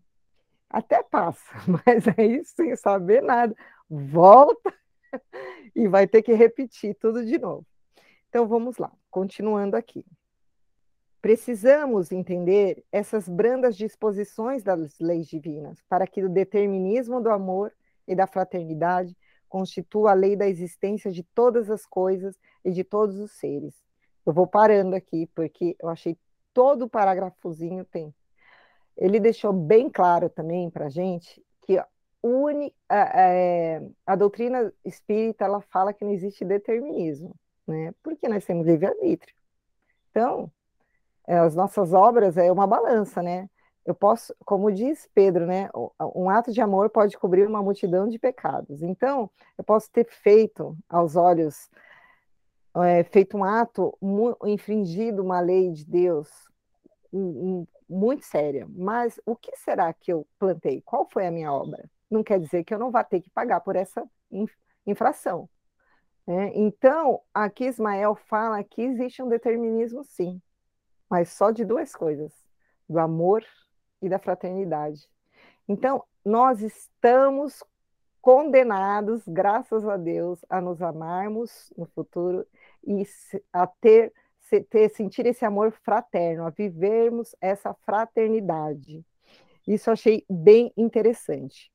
até passa, mas aí sem saber nada, volta e vai ter que repetir tudo de novo. Então vamos lá, continuando aqui. Precisamos entender essas brandas disposições das leis divinas para que o determinismo do amor e da fraternidade constitua a lei da existência de todas as coisas e de todos os seres. Eu vou parando aqui porque eu achei todo o parágrafozinho tem ele deixou bem claro também para a gente que uni, a, a, a, doutrina espírita ela fala que não existe determinismo, né? Porque nós temos livre-arbítrio. Então, é, as nossas obras é uma balança, né? Eu posso, como diz Pedro, né? Um ato de amor pode cobrir uma multidão de pecados. Então, eu posso ter feito aos olhos, é, feito um ato, infringido uma lei de Deus, muito séria. Mas o que será que eu plantei? Qual foi a minha obra? Não quer dizer que eu não vá ter que pagar por essa infração. Né? Então, aqui Ismael fala que existe um determinismo, sim, mas só de duas coisas: do amor e da fraternidade. Então, nós estamos condenados, graças a Deus, a nos amarmos no futuro e a ter ter, sentir esse amor fraterno, a vivermos essa fraternidade. Isso eu achei bem interessante.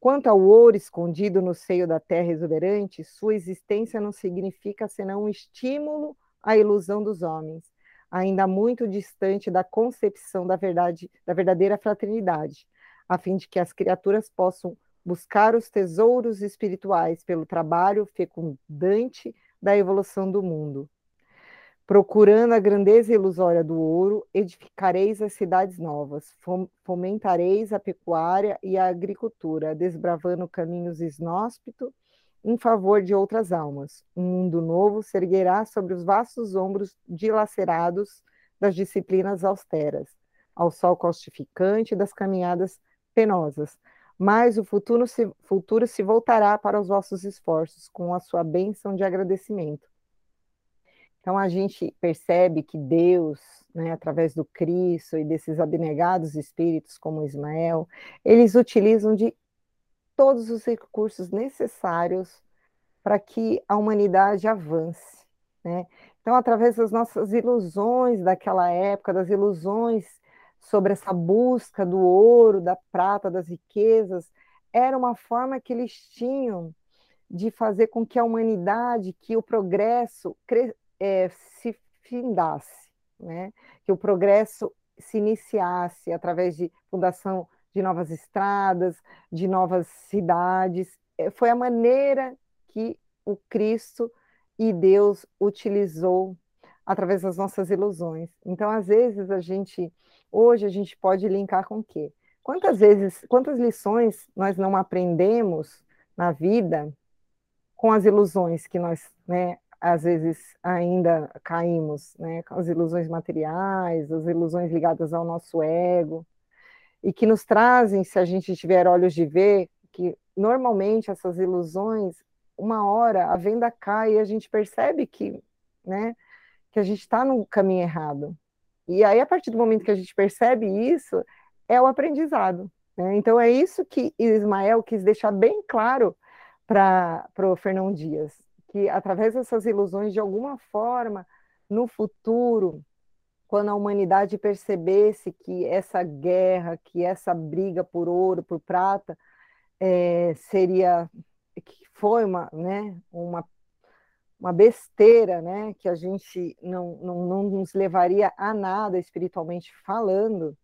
Quanto ao ouro escondido no seio da terra exuberante, sua existência não significa senão um estímulo à ilusão dos homens, ainda muito distante da concepção da verdade, da verdadeira fraternidade, a fim de que as criaturas possam buscar os tesouros espirituais pelo trabalho fecundante da evolução do mundo. Procurando a grandeza ilusória do ouro, edificareis as cidades novas, fomentareis a pecuária e a agricultura, desbravando caminhos inóspitos em favor de outras almas. Um mundo novo se erguerá sobre os vastos ombros dilacerados das disciplinas austeras, ao sol caustificante das caminhadas penosas. Mas o futuro se, futuro se voltará para os vossos esforços, com a sua bênção de agradecimento então a gente percebe que Deus, né, através do Cristo e desses abnegados espíritos como Ismael, eles utilizam de todos os recursos necessários para que a humanidade avance. Né? Então, através das nossas ilusões daquela época, das ilusões sobre essa busca do ouro, da prata, das riquezas, era uma forma que eles tinham de fazer com que a humanidade, que o progresso é, se findasse, né? que o progresso se iniciasse através de fundação de novas estradas, de novas cidades. É, foi a maneira que o Cristo e Deus utilizou através das nossas ilusões. Então, às vezes, a gente, hoje, a gente pode linkar com o quê? Quantas vezes, quantas lições nós não aprendemos na vida com as ilusões que nós, né, às vezes ainda caímos, né, com as ilusões materiais, as ilusões ligadas ao nosso ego, e que nos trazem, se a gente tiver olhos de ver, que normalmente essas ilusões, uma hora a venda cai e a gente percebe que, né, que a gente está no caminho errado. E aí, a partir do momento que a gente percebe isso, é o aprendizado. Né? Então, é isso que Ismael quis deixar bem claro para o Fernão Dias, que através dessas ilusões, de alguma forma, no futuro, quando a humanidade percebesse que essa guerra, que essa briga por ouro, por prata, é, seria que foi uma, né, uma, uma besteira, né, que a gente não, não, não nos levaria a nada espiritualmente falando,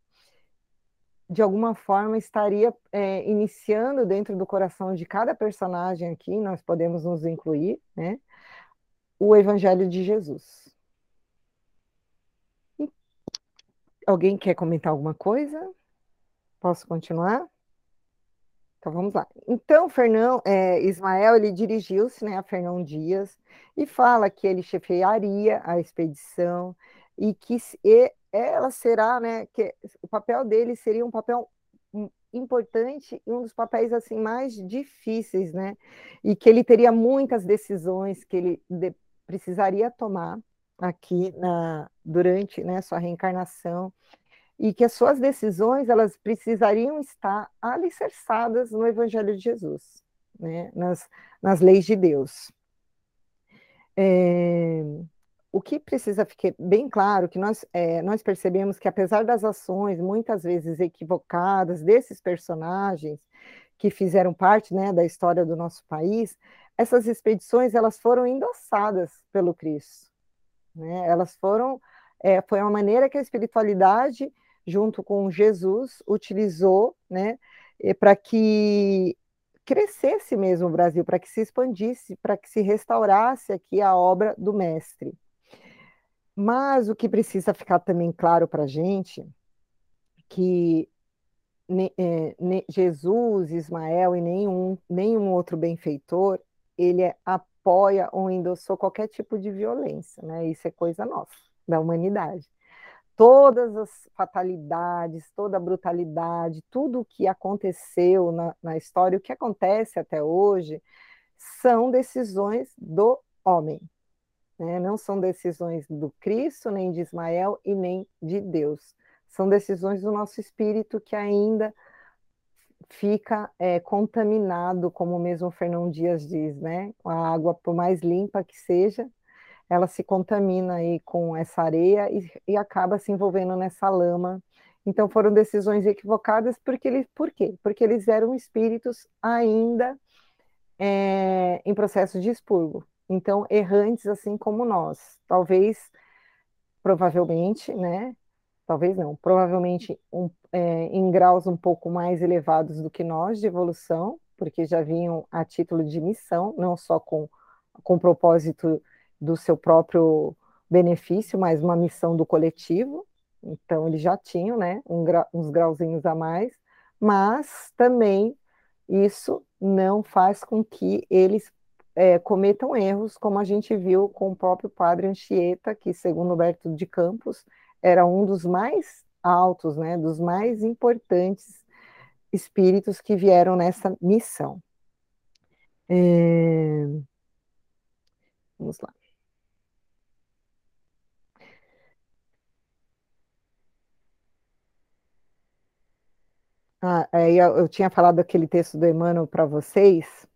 de alguma forma estaria é, iniciando dentro do coração de cada personagem aqui, nós podemos nos incluir, né, o Evangelho de Jesus. Alguém quer comentar alguma coisa? Posso continuar? Então vamos lá. Então, Fernão, é, Ismael, ele dirigiu-se né, a Fernão Dias e fala que ele chefiaria a expedição e que e ela será, né, que o papel dele seria um papel importante e um dos papéis assim mais difíceis, né? E que ele teria muitas decisões que ele de, precisaria tomar aqui na, durante né, sua reencarnação e que as suas decisões elas precisariam estar alicerçadas no Evangelho de Jesus, né, nas, nas leis de Deus. É, o que precisa ficar bem claro que nós, é, nós percebemos que apesar das ações muitas vezes equivocadas desses personagens que fizeram parte né, da história do nosso país, essas expedições elas foram endossadas pelo Cristo. Né? Elas foram, é, foi uma maneira que a espiritualidade junto com Jesus, utilizou né, para que crescesse mesmo o Brasil, para que se expandisse, para que se restaurasse aqui a obra do Mestre. Mas o que precisa ficar também claro para a gente, que é, Jesus, Ismael e nenhum, nenhum outro benfeitor, ele é, apoia ou endossou qualquer tipo de violência, né? Isso é coisa nossa, da humanidade todas as fatalidades, toda a brutalidade, tudo o que aconteceu na, na história, o que acontece até hoje, são decisões do homem. Né? Não são decisões do Cristo, nem de Ismael e nem de Deus. São decisões do nosso espírito que ainda fica é, contaminado, como mesmo Fernão Dias diz, né? A água, por mais limpa que seja, ela se contamina aí com essa areia e, e acaba se envolvendo nessa lama. Então foram decisões equivocadas porque eles, por quê? Porque eles eram espíritos ainda é, em processo de expurgo. Então errantes assim como nós, talvez, provavelmente, né? Talvez não, provavelmente um, é, em graus um pouco mais elevados do que nós de evolução, porque já vinham a título de missão, não só com com propósito do seu próprio benefício, mas uma missão do coletivo. Então, eles já tinham né, um gra uns grauzinhos a mais, mas também isso não faz com que eles é, cometam erros, como a gente viu com o próprio padre Anchieta, que, segundo Alberto de Campos, era um dos mais altos, né, dos mais importantes espíritos que vieram nessa missão. É... Vamos lá. Ah, aí eu, eu tinha falado aquele texto do Emmanuel para vocês,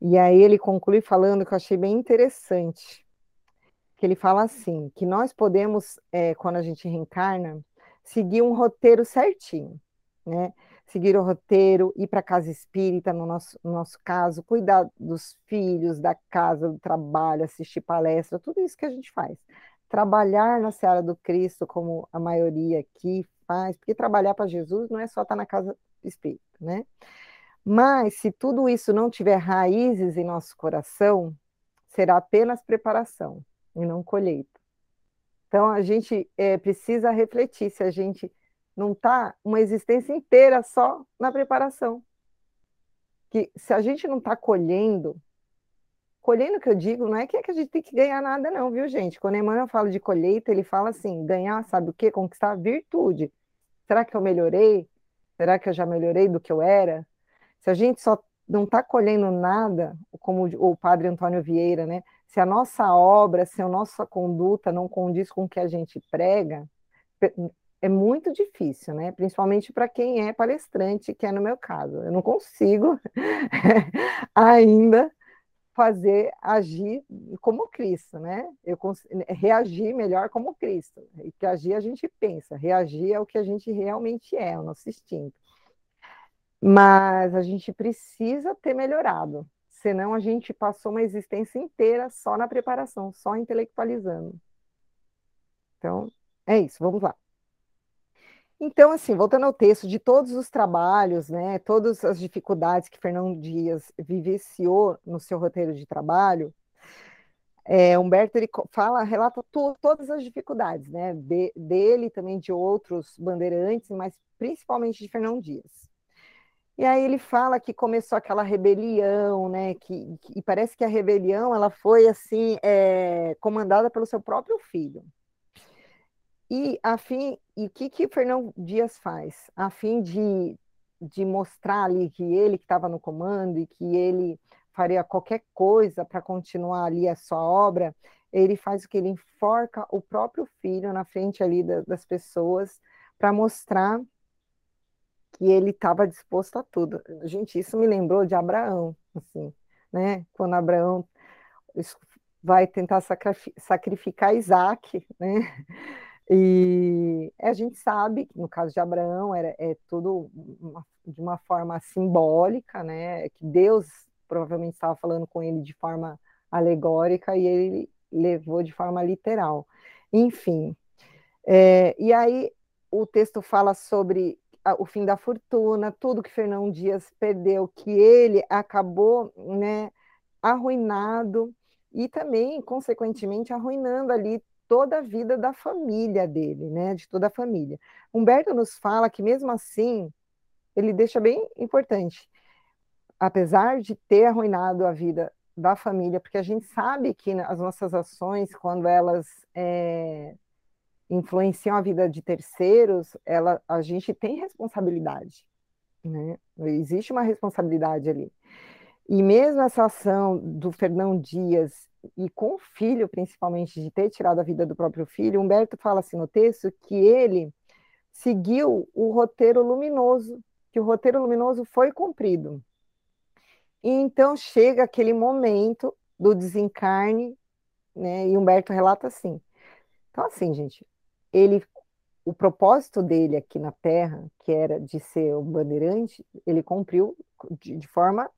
e aí ele conclui falando que eu achei bem interessante, que ele fala assim, que nós podemos, é, quando a gente reencarna, seguir um roteiro certinho, né? seguir o roteiro, ir para a casa espírita, no nosso, no nosso caso, cuidar dos filhos, da casa, do trabalho, assistir palestra, tudo isso que a gente faz. Trabalhar na seara do Cristo, como a maioria aqui faz, porque trabalhar para Jesus não é só estar tá na casa espírita, né? Mas se tudo isso não tiver raízes em nosso coração, será apenas preparação e não colheita. Então a gente é, precisa refletir se a gente não está uma existência inteira só na preparação. Que se a gente não está colhendo, colhendo que eu digo, não é que, é que a gente tem que ganhar nada, não, viu, gente? Quando Emmanuel fala de colheita, ele fala assim: ganhar, sabe o quê? Conquistar virtude. Será que eu melhorei? Será que eu já melhorei do que eu era? Se a gente só não está colhendo nada, como o padre Antônio Vieira, né? Se a nossa obra, se a nossa conduta não condiz com o que a gente prega, é muito difícil, né? Principalmente para quem é palestrante, que é no meu caso. Eu não consigo ainda fazer agir como Cristo, né? Eu reagir melhor como Cristo. E que agir a gente pensa, reagir é o que a gente realmente é, o nosso instinto. Mas a gente precisa ter melhorado, senão a gente passou uma existência inteira só na preparação, só intelectualizando. Então, é isso, vamos lá. Então, assim, voltando ao texto, de todos os trabalhos, né, todas as dificuldades que Fernão Dias vivenciou no seu roteiro de trabalho, é, Humberto ele fala, relata tu, todas as dificuldades, né, de, dele também de outros bandeirantes, mas principalmente de Fernão Dias. E aí ele fala que começou aquela rebelião, né, que, que e parece que a rebelião ela foi assim é, comandada pelo seu próprio filho. E a fim, e o que que Fernão Dias faz? A fim de, de mostrar ali que ele que estava no comando e que ele faria qualquer coisa para continuar ali a sua obra, ele faz o que ele enforca o próprio filho na frente ali da, das pessoas para mostrar que ele estava disposto a tudo. Gente, isso me lembrou de Abraão, assim, né? Quando Abraão vai tentar sacrificar Isaac, né? E a gente sabe que no caso de Abraão era, é tudo uma, de uma forma simbólica, né? Que Deus provavelmente estava falando com ele de forma alegórica e ele levou de forma literal. Enfim, é, e aí o texto fala sobre o fim da fortuna, tudo que Fernão Dias perdeu, que ele acabou, né, arruinado e também, consequentemente, arruinando ali toda a vida da família dele, né? De toda a família. Humberto nos fala que mesmo assim, ele deixa bem importante, apesar de ter arruinado a vida da família, porque a gente sabe que as nossas ações, quando elas é, influenciam a vida de terceiros, ela, a gente tem responsabilidade, né? Existe uma responsabilidade ali. E mesmo essa ação do Fernão Dias e com o filho, principalmente, de ter tirado a vida do próprio filho, Humberto fala assim no texto que ele seguiu o roteiro luminoso, que o roteiro luminoso foi cumprido. E então chega aquele momento do desencarne, né? E Humberto relata assim. Então, assim, gente, ele, o propósito dele aqui na Terra, que era de ser um bandeirante, ele cumpriu de, de forma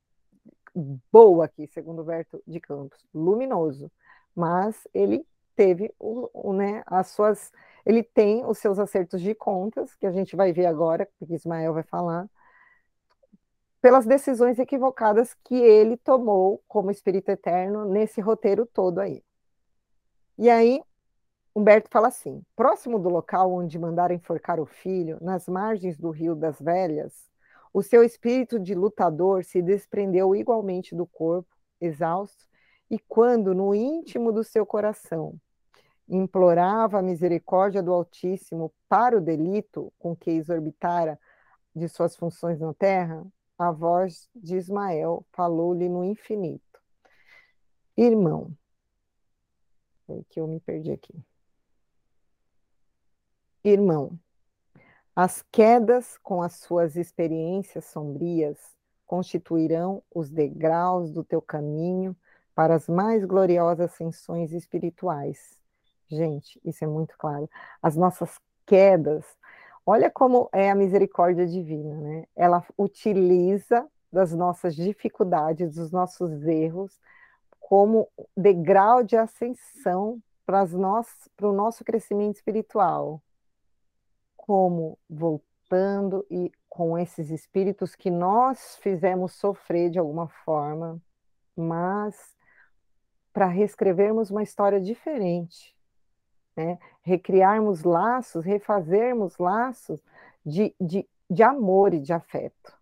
boa aqui, segundo Berto de Campos, luminoso, mas ele teve o, o, né, as suas, ele tem os seus acertos de contas, que a gente vai ver agora, porque Ismael vai falar, pelas decisões equivocadas que ele tomou como espírito eterno nesse roteiro todo aí. E aí, Humberto fala assim: próximo do local onde mandaram enforcar o filho, nas margens do Rio das Velhas, o seu espírito de lutador se desprendeu igualmente do corpo, exausto, e quando, no íntimo do seu coração, implorava a misericórdia do Altíssimo para o delito com que exorbitara de suas funções na terra, a voz de Ismael falou-lhe no infinito: Irmão, é que eu me perdi aqui. Irmão, as quedas com as suas experiências sombrias constituirão os degraus do teu caminho para as mais gloriosas ascensões espirituais. Gente, isso é muito claro. As nossas quedas, Olha como é a misericórdia divina, né? Ela utiliza das nossas dificuldades, dos nossos erros, como degrau de ascensão para o nosso crescimento espiritual. Como voltando e com esses espíritos que nós fizemos sofrer de alguma forma, mas para reescrevermos uma história diferente, né? recriarmos laços, refazermos laços de, de, de amor e de afeto.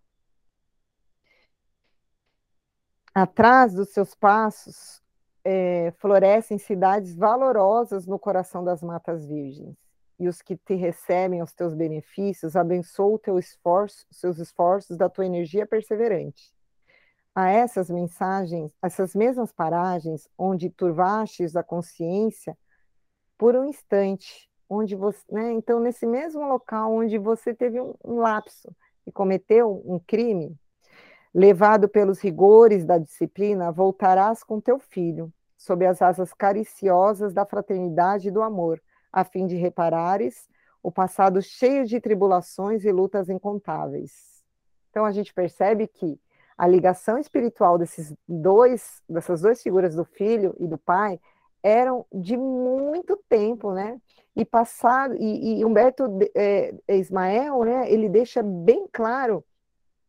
Atrás dos seus passos é, florescem cidades valorosas no coração das matas virgens. E os que te recebem os teus benefícios abençoam teu esforço, seus esforços da tua energia perseverante. A essas mensagens, essas mesmas paragens onde turvastes a consciência por um instante, onde você, né, então nesse mesmo local onde você teve um, um lapso e cometeu um crime, Levado pelos rigores da disciplina, voltarás com teu filho, sob as asas cariciosas da fraternidade e do amor, a fim de reparares o passado cheio de tribulações e lutas incontáveis. Então a gente percebe que a ligação espiritual desses dois, dessas duas figuras do filho e do pai eram de muito tempo, né? E passado e, e Humberto é, Ismael, né? Ele deixa bem claro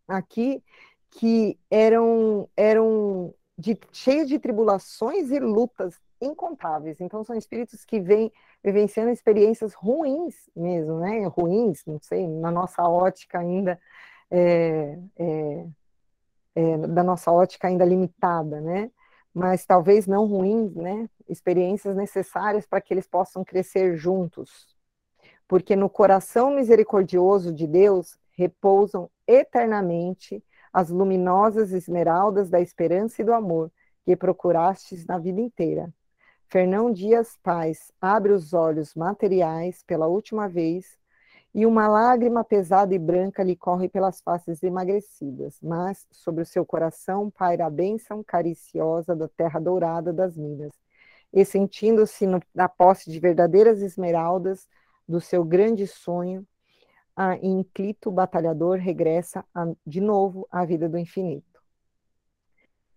aqui que eram, eram de, cheios de tribulações e lutas incontáveis. Então, são espíritos que vêm vivenciando experiências ruins mesmo, né? Ruins, não sei, na nossa ótica ainda, é, é, é, da nossa ótica ainda limitada, né? Mas talvez não ruins, né? Experiências necessárias para que eles possam crescer juntos. Porque no coração misericordioso de Deus repousam eternamente as luminosas esmeraldas da esperança e do amor que procurastes na vida inteira. Fernão Dias Paz abre os olhos materiais pela última vez e uma lágrima pesada e branca lhe corre pelas faces emagrecidas, mas sobre o seu coração paira a bênção cariciosa da terra dourada das Minas. E sentindo-se na posse de verdadeiras esmeraldas do seu grande sonho, a inclito batalhador regressa a, de novo à vida do infinito.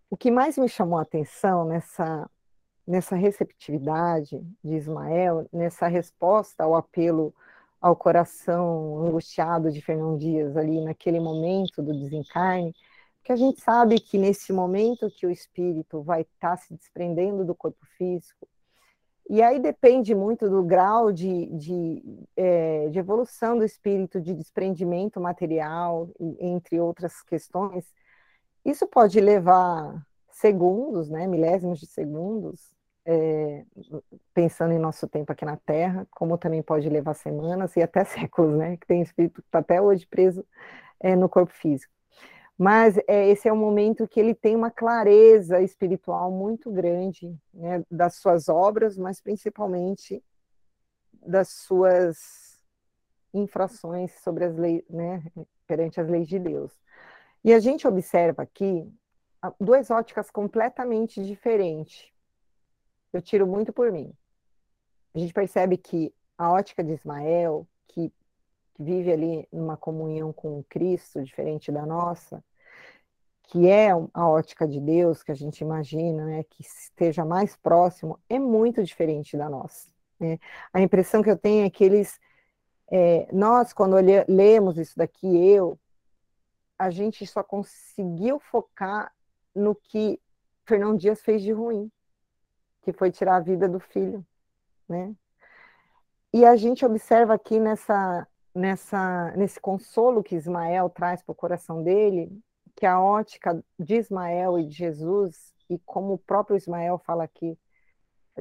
O que mais me chamou a atenção nessa, nessa receptividade de Ismael, nessa resposta ao apelo ao coração angustiado de Fernão Dias ali naquele momento do desencarne, que a gente sabe que nesse momento que o espírito vai estar se desprendendo do corpo físico, e aí depende muito do grau de, de, é, de evolução do espírito, de desprendimento material, entre outras questões. Isso pode levar segundos, né, milésimos de segundos, é, pensando em nosso tempo aqui na Terra, como também pode levar semanas e até séculos, né, que tem espírito que está até hoje preso é, no corpo físico. Mas é, esse é um momento que ele tem uma clareza espiritual muito grande né, das suas obras, mas principalmente das suas infrações sobre as leis, né, perante as leis de Deus. E a gente observa aqui duas óticas completamente diferentes. Eu tiro muito por mim. A gente percebe que a ótica de Ismael, que, que vive ali numa comunhão com Cristo, diferente da nossa, que é a ótica de Deus que a gente imagina, né, que esteja mais próximo, é muito diferente da nossa. Né? A impressão que eu tenho é que eles, é, nós, quando lemos isso daqui, eu, a gente só conseguiu focar no que Fernão Dias fez de ruim, que foi tirar a vida do filho, né? E a gente observa aqui nessa, nessa, nesse consolo que Ismael traz para o coração dele, que a ótica de Ismael e de Jesus, e como o próprio Ismael fala aqui,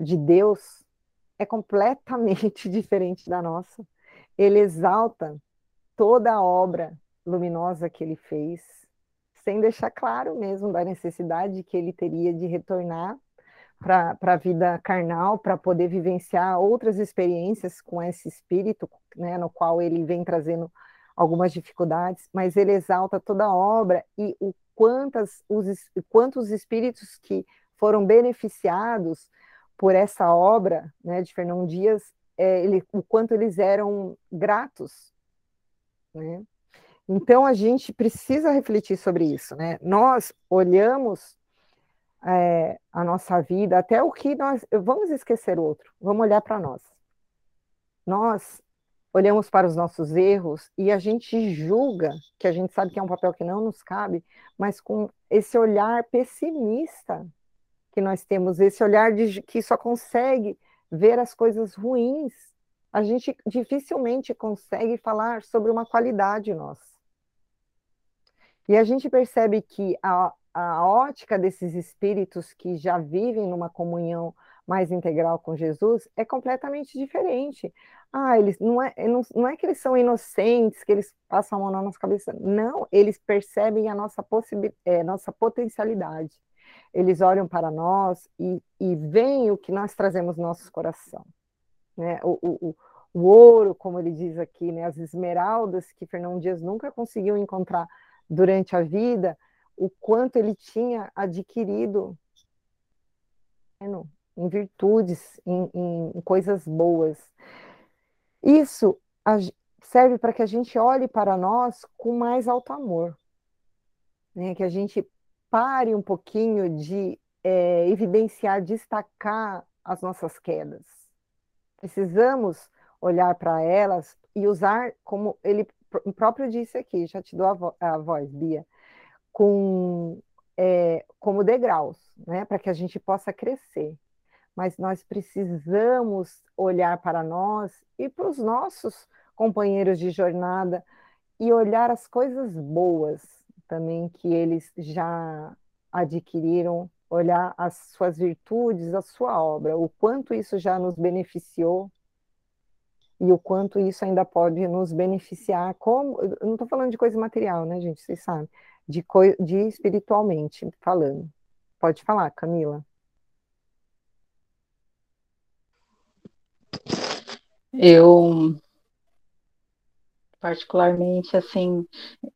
de Deus, é completamente diferente da nossa. Ele exalta toda a obra luminosa que ele fez, sem deixar claro mesmo da necessidade que ele teria de retornar para a vida carnal, para poder vivenciar outras experiências com esse espírito, né, no qual ele vem trazendo algumas dificuldades, mas ele exalta toda a obra e o quantas os quantos espíritos que foram beneficiados por essa obra, né, de Fernão Dias, é, ele, o quanto eles eram gratos né? Então a gente precisa refletir sobre isso, né? Nós olhamos é, a nossa vida, até o que nós. Vamos esquecer o outro, vamos olhar para nós. Nós olhamos para os nossos erros e a gente julga, que a gente sabe que é um papel que não nos cabe, mas com esse olhar pessimista que nós temos, esse olhar de, que só consegue ver as coisas ruins, a gente dificilmente consegue falar sobre uma qualidade nossa. E a gente percebe que a, a ótica desses espíritos que já vivem numa comunhão mais integral com Jesus é completamente diferente. Ah, eles não é, não, não é que eles são inocentes, que eles passam a mão na nossa cabeça. Não, eles percebem a nossa, é, nossa potencialidade. Eles olham para nós e, e veem o que nós trazemos no nosso coração. Né? O, o, o, ouro, como ele diz aqui, né? as esmeraldas que Fernão Dias nunca conseguiu encontrar durante a vida, o quanto ele tinha adquirido em virtudes, em, em coisas boas. Isso serve para que a gente olhe para nós com mais alto amor, né? que a gente pare um pouquinho de é, evidenciar, destacar as nossas quedas. Precisamos olhar para elas e usar, como ele próprio disse aqui, já te dou a, vo a voz, Bia, com, é, como degraus, né, para que a gente possa crescer. Mas nós precisamos olhar para nós e para os nossos companheiros de jornada e olhar as coisas boas também que eles já adquiriram, olhar as suas virtudes, a sua obra, o quanto isso já nos beneficiou e o quanto isso ainda pode nos beneficiar, como, não estou falando de coisa material, né, gente, vocês sabem, de, de espiritualmente falando. Pode falar, Camila. Eu particularmente assim,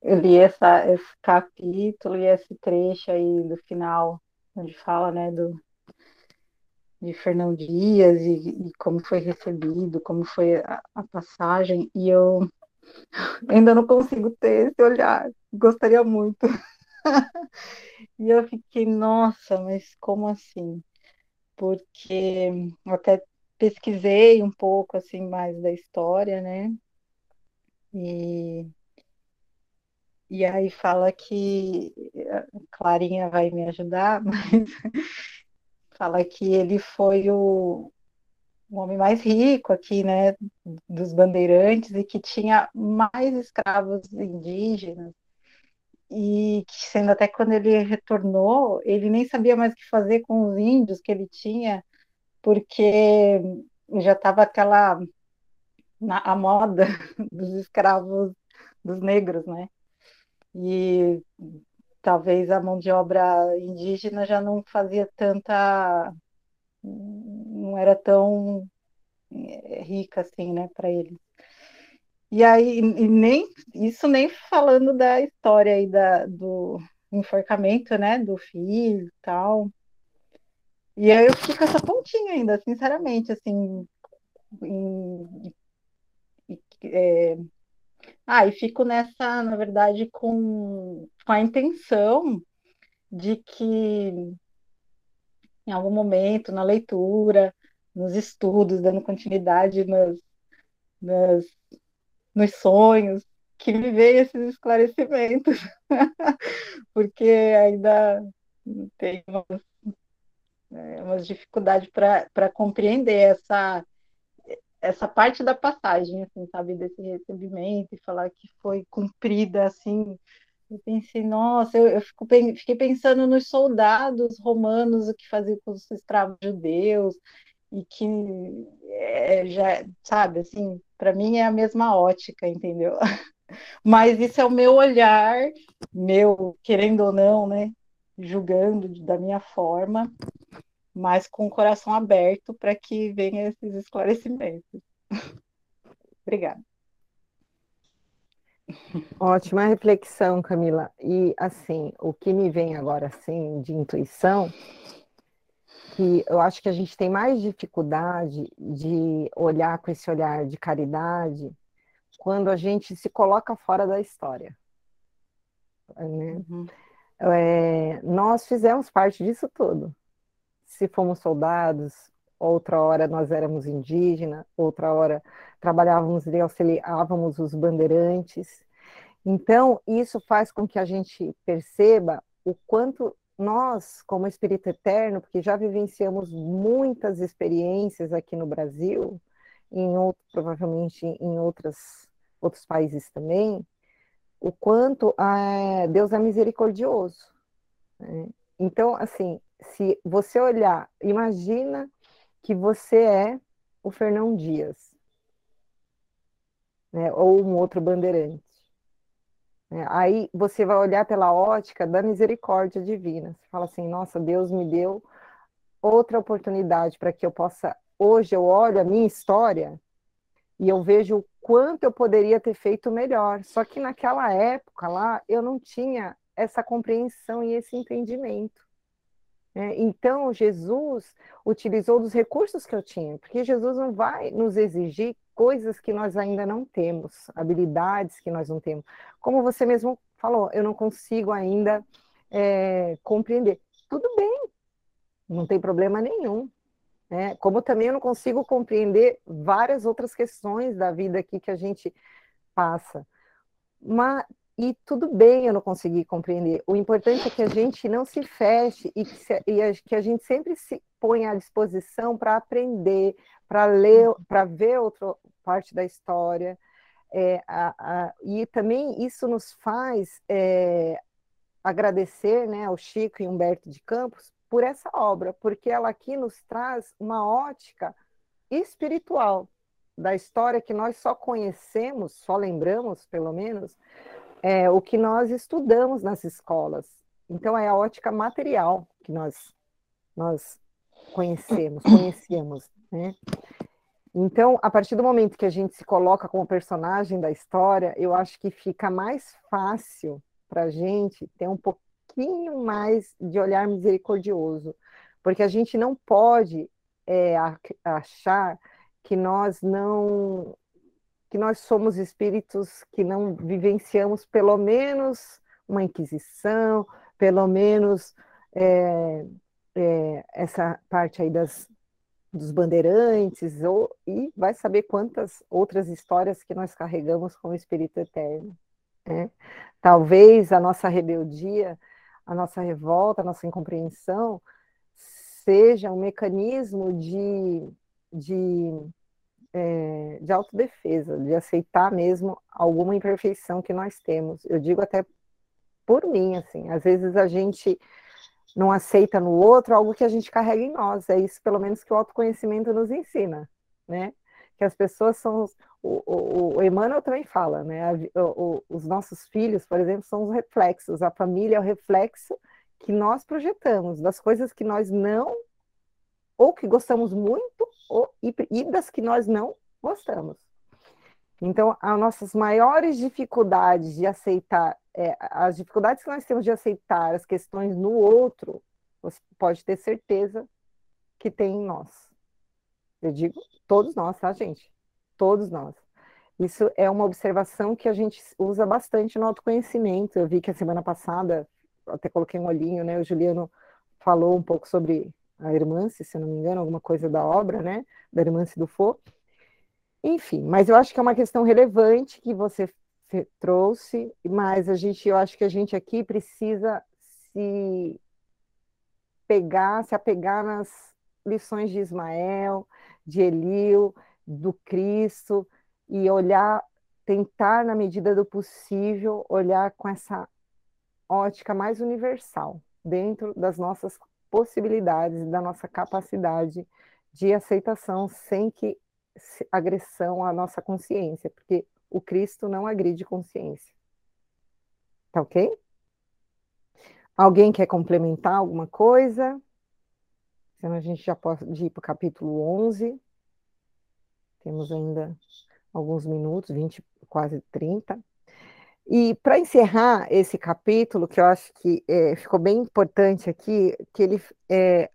eu li essa, esse capítulo e esse trecho aí do final, onde fala, né, do de Fernão Dias e, e como foi recebido, como foi a, a passagem, e eu ainda não consigo ter esse olhar, gostaria muito. e eu fiquei, nossa, mas como assim? Porque eu até pesquisei um pouco assim mais da história, né? E, e aí fala que Clarinha vai me ajudar, mas fala que ele foi o, o homem mais rico aqui, né, dos bandeirantes e que tinha mais escravos indígenas e que sendo até quando ele retornou, ele nem sabia mais o que fazer com os índios que ele tinha, porque já estava aquela na, a moda dos escravos dos negros, né? E talvez a mão de obra indígena já não fazia tanta não era tão eh, rica assim, né, para eles. E aí, e nem isso nem falando da história aí da, do enforcamento, né, do filho e tal. E aí eu fico com essa pontinha ainda, sinceramente, assim, em, é, ah, e fico nessa, na verdade, com, com a intenção de que em algum momento, na leitura, nos estudos, dando continuidade nos, nos, nos sonhos, que me veio esses esclarecimentos, porque ainda tem umas, é, umas dificuldades para compreender essa essa parte da passagem, assim, sabe, desse recebimento e falar que foi cumprida, assim, eu pensei, nossa, eu, eu fico, fiquei pensando nos soldados romanos, o que faziam com os escravos judeus, e que é, já, sabe, assim, para mim é a mesma ótica, entendeu? Mas isso é o meu olhar, meu, querendo ou não, né, julgando da minha forma, mas com o coração aberto para que venham esses esclarecimentos. Obrigada. Ótima reflexão, Camila. E assim, o que me vem agora assim de intuição, que eu acho que a gente tem mais dificuldade de olhar com esse olhar de caridade quando a gente se coloca fora da história. Né? Uhum. É, nós fizemos parte disso tudo. Se fomos soldados, outra hora nós éramos indígenas, outra hora trabalhávamos e auxiliávamos os bandeirantes. Então, isso faz com que a gente perceba o quanto nós, como Espírito Eterno, porque já vivenciamos muitas experiências aqui no Brasil, em outro, provavelmente em outras, outros países também, o quanto ah, Deus é misericordioso. Né? Então, assim, se você olhar, imagina que você é o Fernão Dias, né? ou um outro bandeirante. Né? Aí você vai olhar pela ótica da misericórdia divina. Você fala assim: nossa, Deus me deu outra oportunidade para que eu possa. Hoje eu olho a minha história e eu vejo o quanto eu poderia ter feito melhor. Só que naquela época lá eu não tinha essa compreensão e esse entendimento. É, então, Jesus utilizou dos recursos que eu tinha, porque Jesus não vai nos exigir coisas que nós ainda não temos, habilidades que nós não temos. Como você mesmo falou, eu não consigo ainda é, compreender. Tudo bem, não tem problema nenhum. Né? Como também eu não consigo compreender várias outras questões da vida aqui que a gente passa. Mas e tudo bem eu não conseguir compreender. O importante é que a gente não se feche e que, se, e a, que a gente sempre se ponha à disposição para aprender, para ler, para ver outra parte da história. É, a, a, e também isso nos faz é, agradecer né, ao Chico e Humberto de Campos por essa obra, porque ela aqui nos traz uma ótica espiritual da história que nós só conhecemos, só lembramos, pelo menos, é, o que nós estudamos nas escolas. Então, é a ótica material que nós, nós conhecemos, conhecemos, né? Então, a partir do momento que a gente se coloca como personagem da história, eu acho que fica mais fácil para a gente ter um pouquinho mais de olhar misericordioso, porque a gente não pode é, achar que nós não que nós somos espíritos que não vivenciamos pelo menos uma inquisição, pelo menos é, é, essa parte aí das, dos bandeirantes, ou, e vai saber quantas outras histórias que nós carregamos com o Espírito Eterno. Né? Talvez a nossa rebeldia, a nossa revolta, a nossa incompreensão seja um mecanismo de, de é, de autodefesa, de aceitar mesmo alguma imperfeição que nós temos. Eu digo até por mim, assim, às vezes a gente não aceita no outro algo que a gente carrega em nós. É isso, pelo menos, que o autoconhecimento nos ensina, né? Que as pessoas são. O, o, o Emmanuel também fala, né? O, os nossos filhos, por exemplo, são os reflexos. A família é o reflexo que nós projetamos das coisas que nós não, ou que gostamos muito, e das que nós não gostamos. Então, as nossas maiores dificuldades de aceitar, é, as dificuldades que nós temos de aceitar as questões no outro, você pode ter certeza que tem em nós. Eu digo todos nós, tá, gente? Todos nós. Isso é uma observação que a gente usa bastante no autoconhecimento. Eu vi que a semana passada, até coloquei um olhinho, né? O Juliano falou um pouco sobre a irmã, se não me engano, alguma coisa da obra, né, da irmã do Fo. Enfim, mas eu acho que é uma questão relevante que você trouxe, mas a gente, eu acho que a gente aqui precisa se pegar, se apegar nas lições de Ismael, de Elio, do Cristo e olhar, tentar na medida do possível olhar com essa ótica mais universal dentro das nossas possibilidades, da nossa capacidade de aceitação sem que agressão à nossa consciência, porque o Cristo não agride consciência. Tá ok? Alguém quer complementar alguma coisa? Senão a gente já pode ir para o capítulo 11. Temos ainda alguns minutos, 20, quase 30. E para encerrar esse capítulo, que eu acho que é, ficou bem importante aqui, que ele é,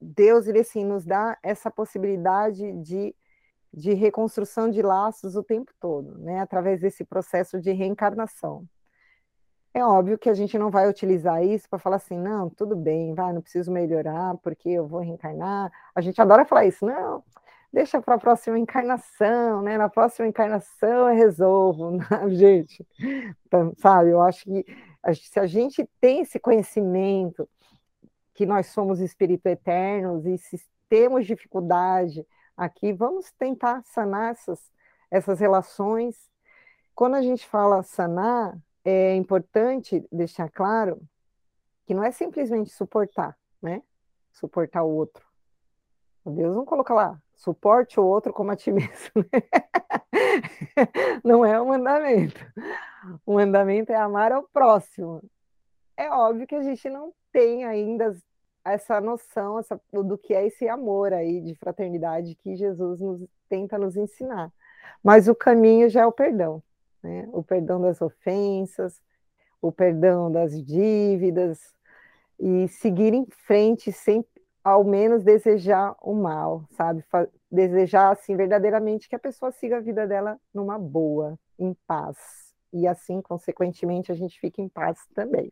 Deus ele assim nos dá essa possibilidade de de reconstrução de laços o tempo todo, né, através desse processo de reencarnação. É óbvio que a gente não vai utilizar isso para falar assim, não, tudo bem, vai, não preciso melhorar porque eu vou reencarnar. A gente adora falar isso, não, deixa para a próxima encarnação, né? Na próxima encarnação eu resolvo, gente. Então, sabe, eu acho que se a gente tem esse conhecimento que nós somos espírito eternos e se temos dificuldade aqui, vamos tentar sanar essas, essas relações. Quando a gente fala sanar, é importante deixar claro que não é simplesmente suportar, né? Suportar o outro. Deus não coloca lá, suporte o outro como a ti mesmo. Né? não é um mandamento. O mandamento é amar ao próximo. É óbvio que a gente não tem ainda essa noção essa, do que é esse amor aí de fraternidade que Jesus nos, tenta nos ensinar. Mas o caminho já é o perdão né? o perdão das ofensas, o perdão das dívidas, e seguir em frente sem ao menos desejar o mal, sabe? Desejar assim verdadeiramente que a pessoa siga a vida dela numa boa, em paz. E assim, consequentemente, a gente fica em paz também.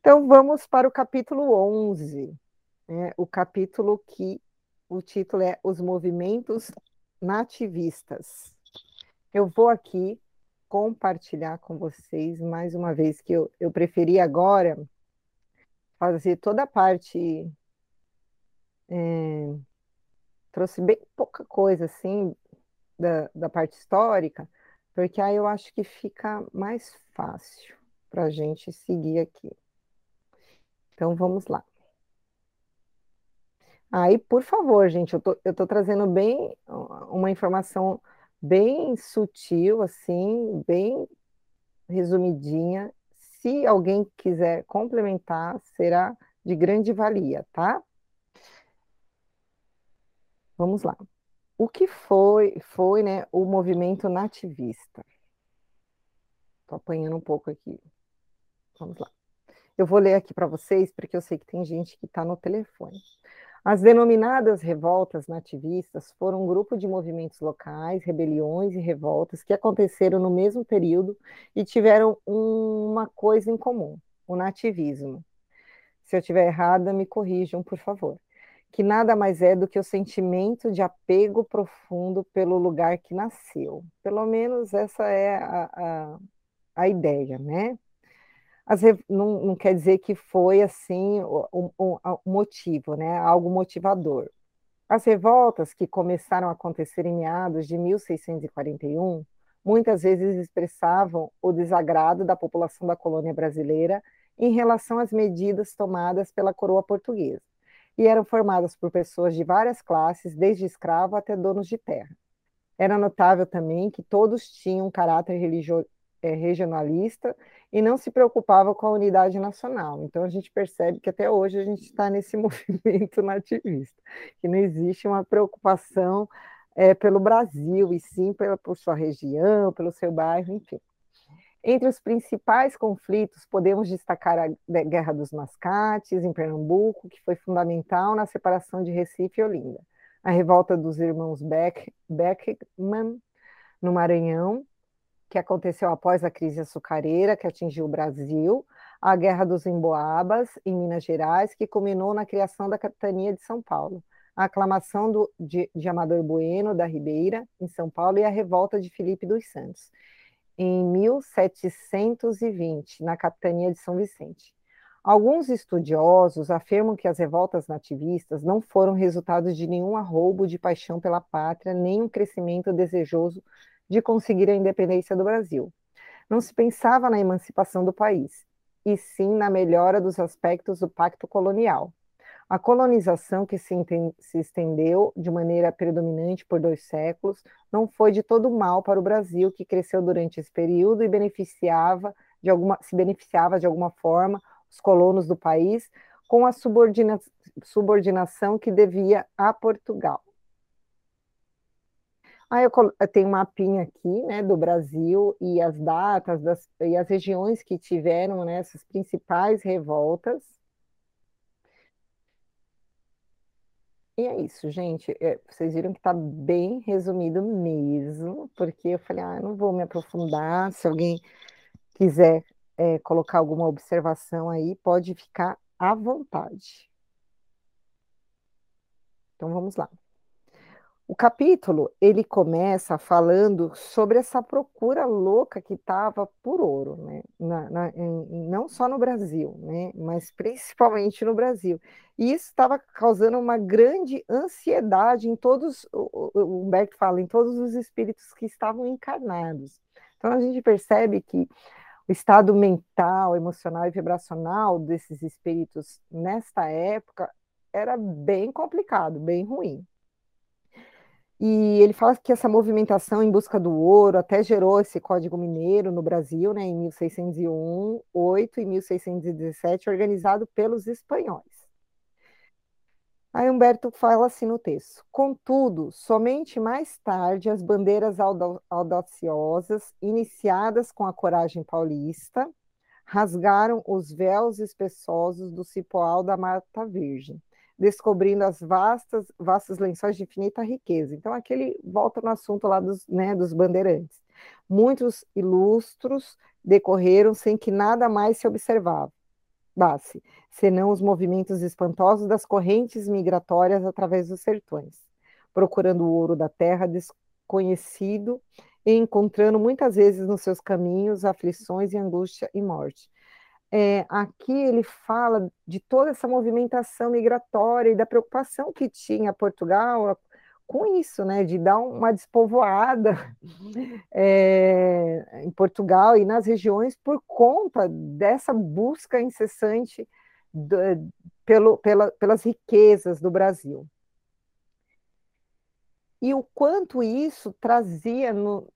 Então vamos para o capítulo 11, né? o capítulo que o título é Os Movimentos Nativistas. Eu vou aqui compartilhar com vocês mais uma vez que eu, eu preferi agora fazer toda a parte. É, trouxe bem pouca coisa assim da, da parte histórica, porque aí eu acho que fica mais fácil para a gente seguir aqui. Então vamos lá. Aí, por favor, gente, eu tô, eu tô trazendo bem uma informação bem sutil, assim, bem resumidinha. Se alguém quiser complementar, será de grande valia, tá? Vamos lá. O que foi, foi né, o movimento nativista? Estou apanhando um pouco aqui. Vamos lá. Eu vou ler aqui para vocês, porque eu sei que tem gente que está no telefone. As denominadas revoltas nativistas foram um grupo de movimentos locais, rebeliões e revoltas que aconteceram no mesmo período e tiveram uma coisa em comum: o nativismo. Se eu estiver errada, me corrijam, por favor. Que nada mais é do que o sentimento de apego profundo pelo lugar que nasceu. Pelo menos essa é a, a, a ideia, né? As, não, não, quer dizer que foi assim o, o, o, motivo, né? algo motivador. As revoltas que começaram a acontecer em meados de 1641 muitas vezes expressavam o desagrado da população da colônia brasileira em relação às medidas tomadas pela coroa portuguesa, e eram formadas por pessoas de várias classes, desde escravo até donos de terra. Era notável também que todos tinham um caráter religio é, regionalista e não se preocupava com a unidade nacional. Então a gente percebe que até hoje a gente está nesse movimento nativista, que não existe uma preocupação é, pelo Brasil, e sim pela, por sua região, pelo seu bairro, enfim. Entre os principais conflitos, podemos destacar a Guerra dos Mascates, em Pernambuco, que foi fundamental na separação de Recife e Olinda. A revolta dos irmãos Beck, Beckman, no Maranhão, que aconteceu após a crise açucareira que atingiu o Brasil, a Guerra dos Emboabas, em Minas Gerais, que culminou na criação da capitania de São Paulo, a aclamação do, de, de Amador Bueno da Ribeira, em São Paulo, e a revolta de Felipe dos Santos, em 1720, na capitania de São Vicente. Alguns estudiosos afirmam que as revoltas nativistas não foram resultado de nenhum arroubo de paixão pela pátria, nem um crescimento desejoso de conseguir a independência do Brasil. Não se pensava na emancipação do país, e sim na melhora dos aspectos do pacto colonial. A colonização, que se, se, estendeu de maneira predominante por dois séculos, não foi de todo mal para o Brasil, que cresceu durante esse período e beneficiava de alguma, se beneficiava de alguma forma os colonos do país com a subordina, subordinação que devia a Portugal. Aí eu, eu tenho um mapinha aqui, né, do Brasil e as datas das, e as regiões que tiveram né, essas principais revoltas. E é isso, gente. É, vocês viram que está bem resumido mesmo, porque eu falei, ah, não vou me aprofundar. Se alguém quiser é, colocar alguma observação aí, pode ficar à vontade. Então vamos lá. O capítulo ele começa falando sobre essa procura louca que estava por ouro, né? Na, na, em, não só no Brasil, né? mas principalmente no Brasil. E isso estava causando uma grande ansiedade em todos, o, o Humberto fala, em todos os espíritos que estavam encarnados. Então a gente percebe que o estado mental, emocional e vibracional desses espíritos nesta época era bem complicado, bem ruim. E ele fala que essa movimentação em busca do ouro até gerou esse Código Mineiro no Brasil, né, em 1601, 8 e 1617, organizado pelos espanhóis. Aí Humberto fala assim no texto: Contudo, somente mais tarde as bandeiras audaciosas, iniciadas com a coragem paulista, rasgaram os véus espessosos do cipoal da Mata Virgem descobrindo as vastas, vastos lençóis de infinita riqueza. Então, aquele volta no assunto lá dos, né, dos bandeirantes. Muitos ilustros decorreram sem que nada mais se observava, basse, senão os movimentos espantosos das correntes migratórias através dos sertões, procurando o ouro da terra desconhecido e encontrando muitas vezes nos seus caminhos aflições e angústia e morte é, aqui ele fala de toda essa movimentação migratória e da preocupação que tinha Portugal com isso, né, de dar uma despovoada é, em Portugal e nas regiões por conta dessa busca incessante do, pelo, pela, pelas riquezas do Brasil e o quanto isso trazia no,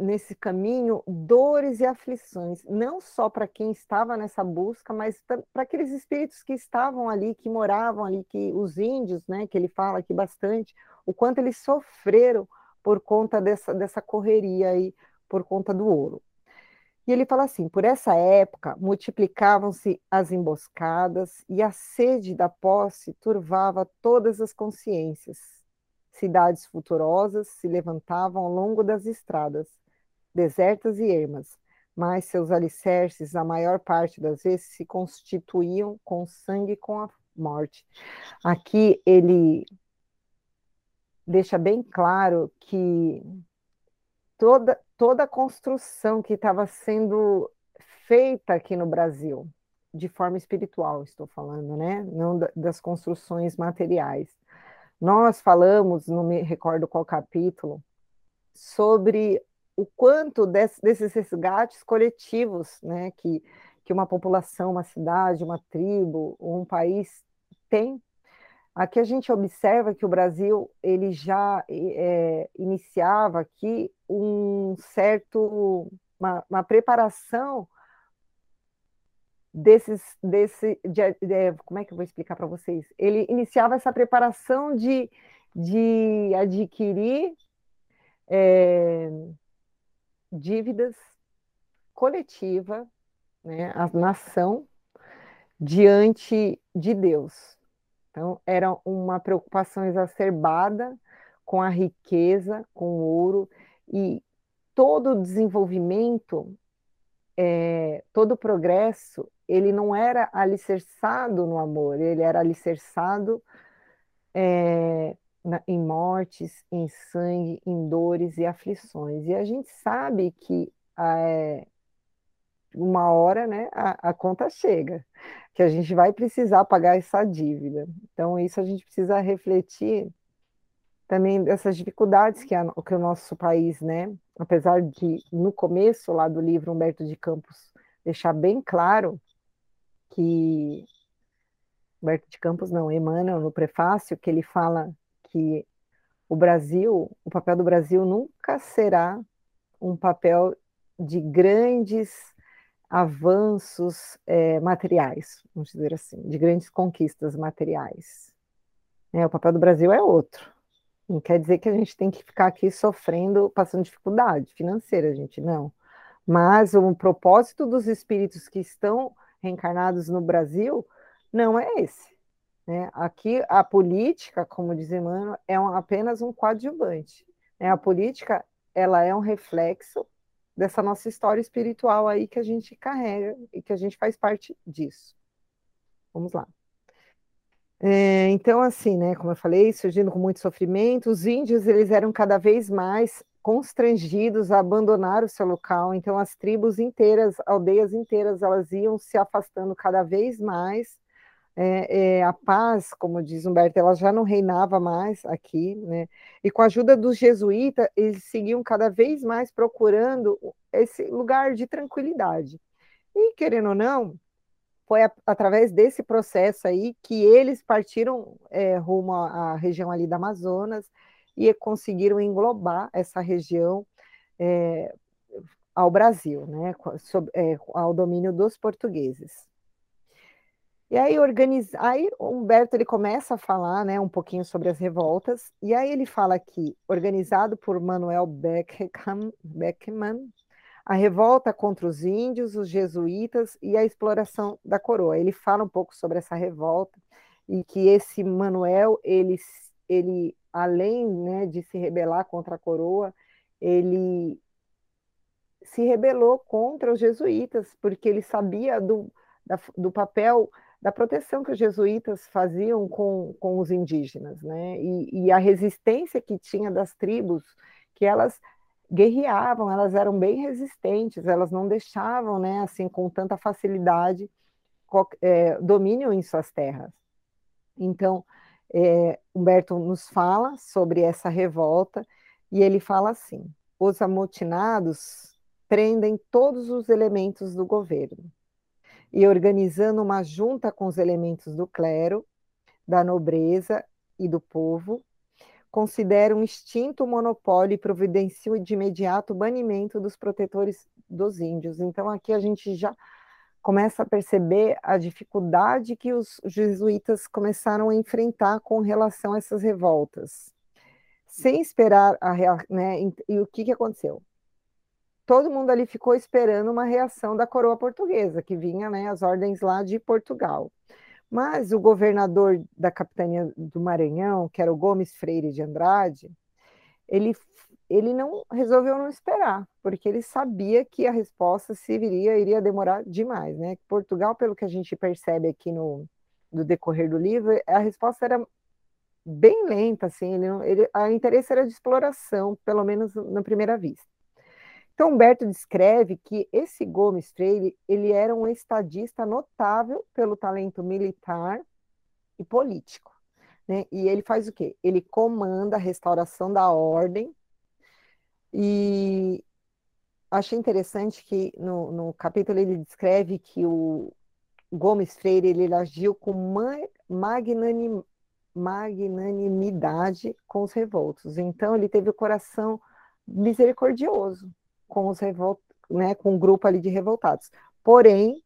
nesse caminho dores e aflições, não só para quem estava nessa busca, mas para aqueles espíritos que estavam ali, que moravam ali, que os índios, né, que ele fala aqui bastante, o quanto eles sofreram por conta dessa, dessa correria aí, por conta do ouro. E ele fala assim: por essa época multiplicavam-se as emboscadas e a sede da posse turvava todas as consciências Cidades futurosas se levantavam ao longo das estradas, desertas e ermas, mas seus alicerces, a maior parte das vezes, se constituíam com sangue e com a morte. Aqui ele deixa bem claro que toda, toda a construção que estava sendo feita aqui no Brasil, de forma espiritual, estou falando, né? Não das construções materiais. Nós falamos, não me recordo qual capítulo, sobre o quanto desse, desses resgates coletivos né, que, que uma população, uma cidade, uma tribo, um país tem. Aqui a gente observa que o Brasil ele já é, iniciava aqui um certo uma, uma preparação desses, desse, de, de, como é que eu vou explicar para vocês? Ele iniciava essa preparação de, de adquirir é, dívidas coletiva, né, a nação diante de Deus. Então, era uma preocupação exacerbada com a riqueza, com o ouro, e todo o desenvolvimento, é, todo o progresso, ele não era alicerçado no amor, ele era alicerçado é, na, em mortes, em sangue, em dores e aflições. E a gente sabe que é, uma hora né, a, a conta chega, que a gente vai precisar pagar essa dívida. Então, isso a gente precisa refletir também dessas dificuldades que, a, que o nosso país, né, apesar de no começo lá do livro Humberto de Campos deixar bem claro que Humberto de Campos, não, Emmanuel, no prefácio, que ele fala que o Brasil, o papel do Brasil nunca será um papel de grandes avanços é, materiais, vamos dizer assim, de grandes conquistas materiais. É, o papel do Brasil é outro. Não quer dizer que a gente tem que ficar aqui sofrendo, passando dificuldade financeira, gente, não. Mas o propósito dos espíritos que estão reencarnados no Brasil não é esse. Né? Aqui, a política, como diz Emmanuel, é um, apenas um coadjuvante. Né? A política ela é um reflexo dessa nossa história espiritual aí que a gente carrega e que a gente faz parte disso. Vamos lá. É, então, assim, né, como eu falei, surgindo com muito sofrimento, os índios eles eram cada vez mais constrangidos a abandonar o seu local. Então, as tribos inteiras, aldeias inteiras, elas iam se afastando cada vez mais. É, é, a paz, como diz Humberto, ela já não reinava mais aqui, né? E com a ajuda dos jesuítas, eles seguiam cada vez mais procurando esse lugar de tranquilidade. E querendo ou não, foi a, através desse processo aí que eles partiram é, rumo à, região ali da Amazonas e conseguiram englobar essa região é, ao Brasil, né, sob, é, ao domínio dos portugueses. E aí, organiza... aí Humberto ele começa a falar né, um pouquinho sobre as revoltas, e aí ele fala que, organizado por Manuel Beckman, Beckman a revolta contra os índios, os jesuítas e a exploração da coroa. Ele fala um pouco sobre essa revolta e que esse Manuel, ele, ele além né, de se rebelar contra a coroa, ele se rebelou contra os jesuítas, porque ele sabia do, da, do papel da proteção que os jesuítas faziam com, com os indígenas, né? E, e a resistência que tinha das tribos, que elas guerreavam, elas eram bem resistentes, elas não deixavam, né, assim, com tanta facilidade, é, domínio em suas terras. Então, é, Humberto nos fala sobre essa revolta e ele fala assim: os amotinados prendem todos os elementos do governo e organizando uma junta com os elementos do clero, da nobreza e do povo, considera um extinto monopólio e providencia de imediato o banimento dos protetores dos índios. Então, aqui a gente já começa a perceber a dificuldade que os jesuítas começaram a enfrentar com relação a essas revoltas, sem esperar a reação. Né, e o que, que aconteceu? Todo mundo ali ficou esperando uma reação da coroa portuguesa, que vinha né, as ordens lá de Portugal. Mas o governador da capitania do Maranhão, que era o Gomes Freire de Andrade, ele, ele não resolveu não esperar, porque ele sabia que a resposta se viria iria demorar demais, né? Portugal, pelo que a gente percebe aqui no, no decorrer do livro, a resposta era bem lenta, assim, ele, ele, a interesse era de exploração, pelo menos na primeira vista. Então, Humberto descreve que esse Gomes Freire, ele era um estadista notável pelo talento militar e político. Né? E ele faz o quê? Ele comanda a restauração da ordem e achei interessante que no, no capítulo ele descreve que o Gomes Freire ele agiu com magnanim, magnanimidade com os revoltos. Então ele teve o coração misericordioso, com os revol... né, com um grupo ali de revoltados. Porém,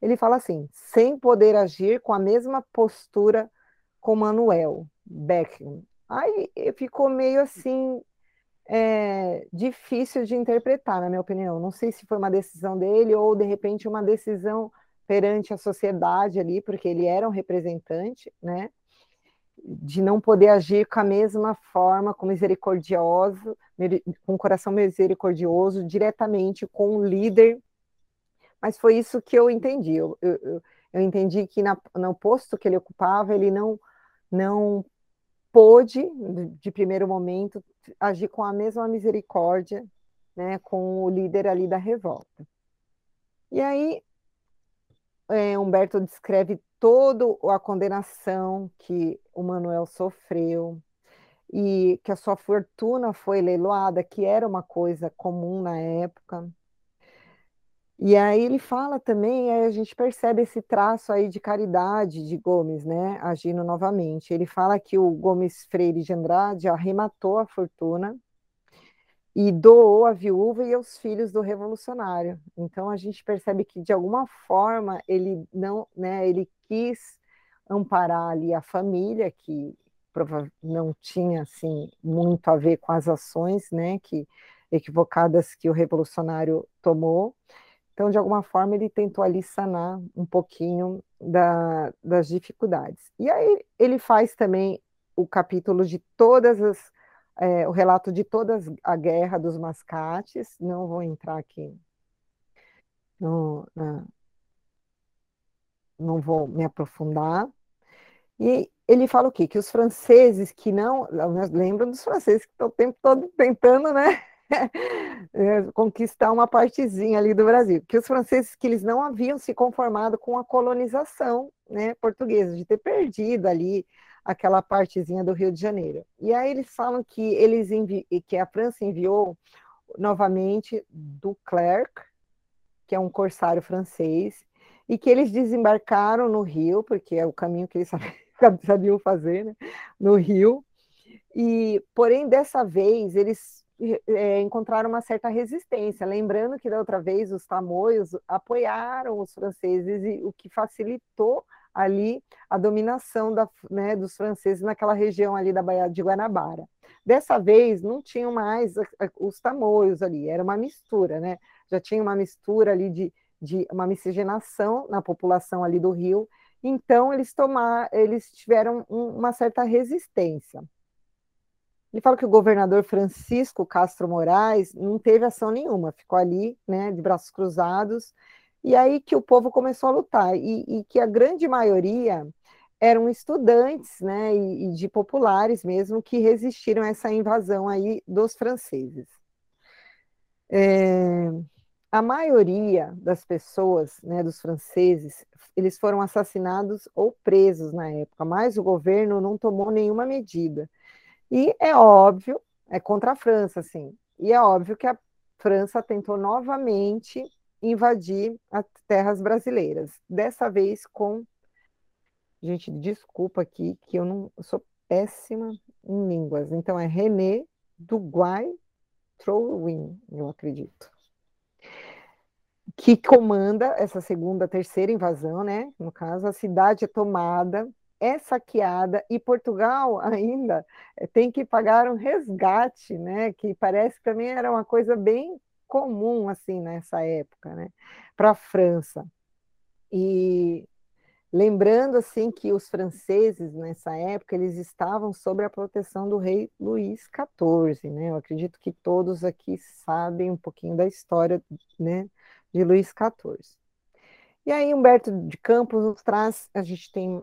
ele fala assim, sem poder agir com a mesma postura com Manuel Beckham. Aí ficou meio assim é, difícil de interpretar, na minha opinião. Não sei se foi uma decisão dele ou de repente uma decisão perante a sociedade ali, porque ele era um representante, né? de não poder agir com a mesma forma, com misericordioso, com coração misericordioso, diretamente com o líder. Mas foi isso que eu entendi. Eu, eu, eu entendi que na, no posto que ele ocupava, ele não, não pôde, de primeiro momento, agir com a mesma misericórdia né, com o líder ali da revolta. E aí, é, Humberto descreve toda a condenação que o Manuel sofreu e que a sua fortuna foi leiloada, que era uma coisa comum na época. E aí ele fala também, a gente percebe esse traço aí de caridade de Gomes, né, agindo novamente. Ele fala que o Gomes Freire de Andrade arrematou a fortuna e doou a viúva e aos filhos do revolucionário. Então a gente percebe que de alguma forma ele não, né, ele quis amparar ali a família que não tinha assim muito a ver com as ações, né, que equivocadas que o revolucionário tomou. Então, de alguma forma, ele tentou ali sanar um pouquinho da, das dificuldades. E aí ele faz também o capítulo de todas as, é, o relato de toda a guerra dos mascates, não vou entrar aqui, no, na, não vou me aprofundar. E ele fala o quê? Que os franceses que não, lembram dos franceses que estão o tempo todo tentando, né? É, conquistar uma partezinha ali do Brasil, que os franceses que eles não haviam se conformado com a colonização né, portuguesa, de ter perdido ali aquela partezinha do Rio de Janeiro. E aí eles falam que eles que a França enviou novamente do Clerc, que é um corsário francês, e que eles desembarcaram no Rio, porque é o caminho que eles sabiam fazer, né, no Rio. E, porém, dessa vez eles é, encontraram uma certa resistência. Lembrando que da outra vez os tamoios apoiaram os franceses, e o que facilitou ali a dominação da, né, dos franceses naquela região ali da Baía de Guanabara. Dessa vez não tinham mais os tamoios ali, era uma mistura, né? Já tinha uma mistura ali de, de uma miscigenação na população ali do Rio. Então eles tomaram, eles tiveram um, uma certa resistência. Ele fala que o governador Francisco Castro Moraes não teve ação nenhuma, ficou ali, né, de braços cruzados, e aí que o povo começou a lutar, e, e que a grande maioria eram estudantes, né, e, e, de populares mesmo, que resistiram a essa invasão aí dos franceses. É, a maioria das pessoas, né, dos franceses, eles foram assassinados ou presos na época, mas o governo não tomou nenhuma medida. E é óbvio, é contra a França, assim, e é óbvio que a França tentou novamente invadir as terras brasileiras, dessa vez com. Gente, desculpa aqui, que eu não eu sou péssima em línguas. Então, é René Duguay Trouin, eu acredito. Que comanda essa segunda, terceira invasão, né? No caso, a cidade é tomada é saqueada e Portugal ainda eh, tem que pagar um resgate, né? Que parece que também era uma coisa bem comum assim nessa época, né? Para a França. E lembrando assim que os franceses nessa época eles estavam sob a proteção do rei Luís XIV, né? Eu acredito que todos aqui sabem um pouquinho da história, né? De Luís XIV. E aí Humberto de Campos nos traz, a gente tem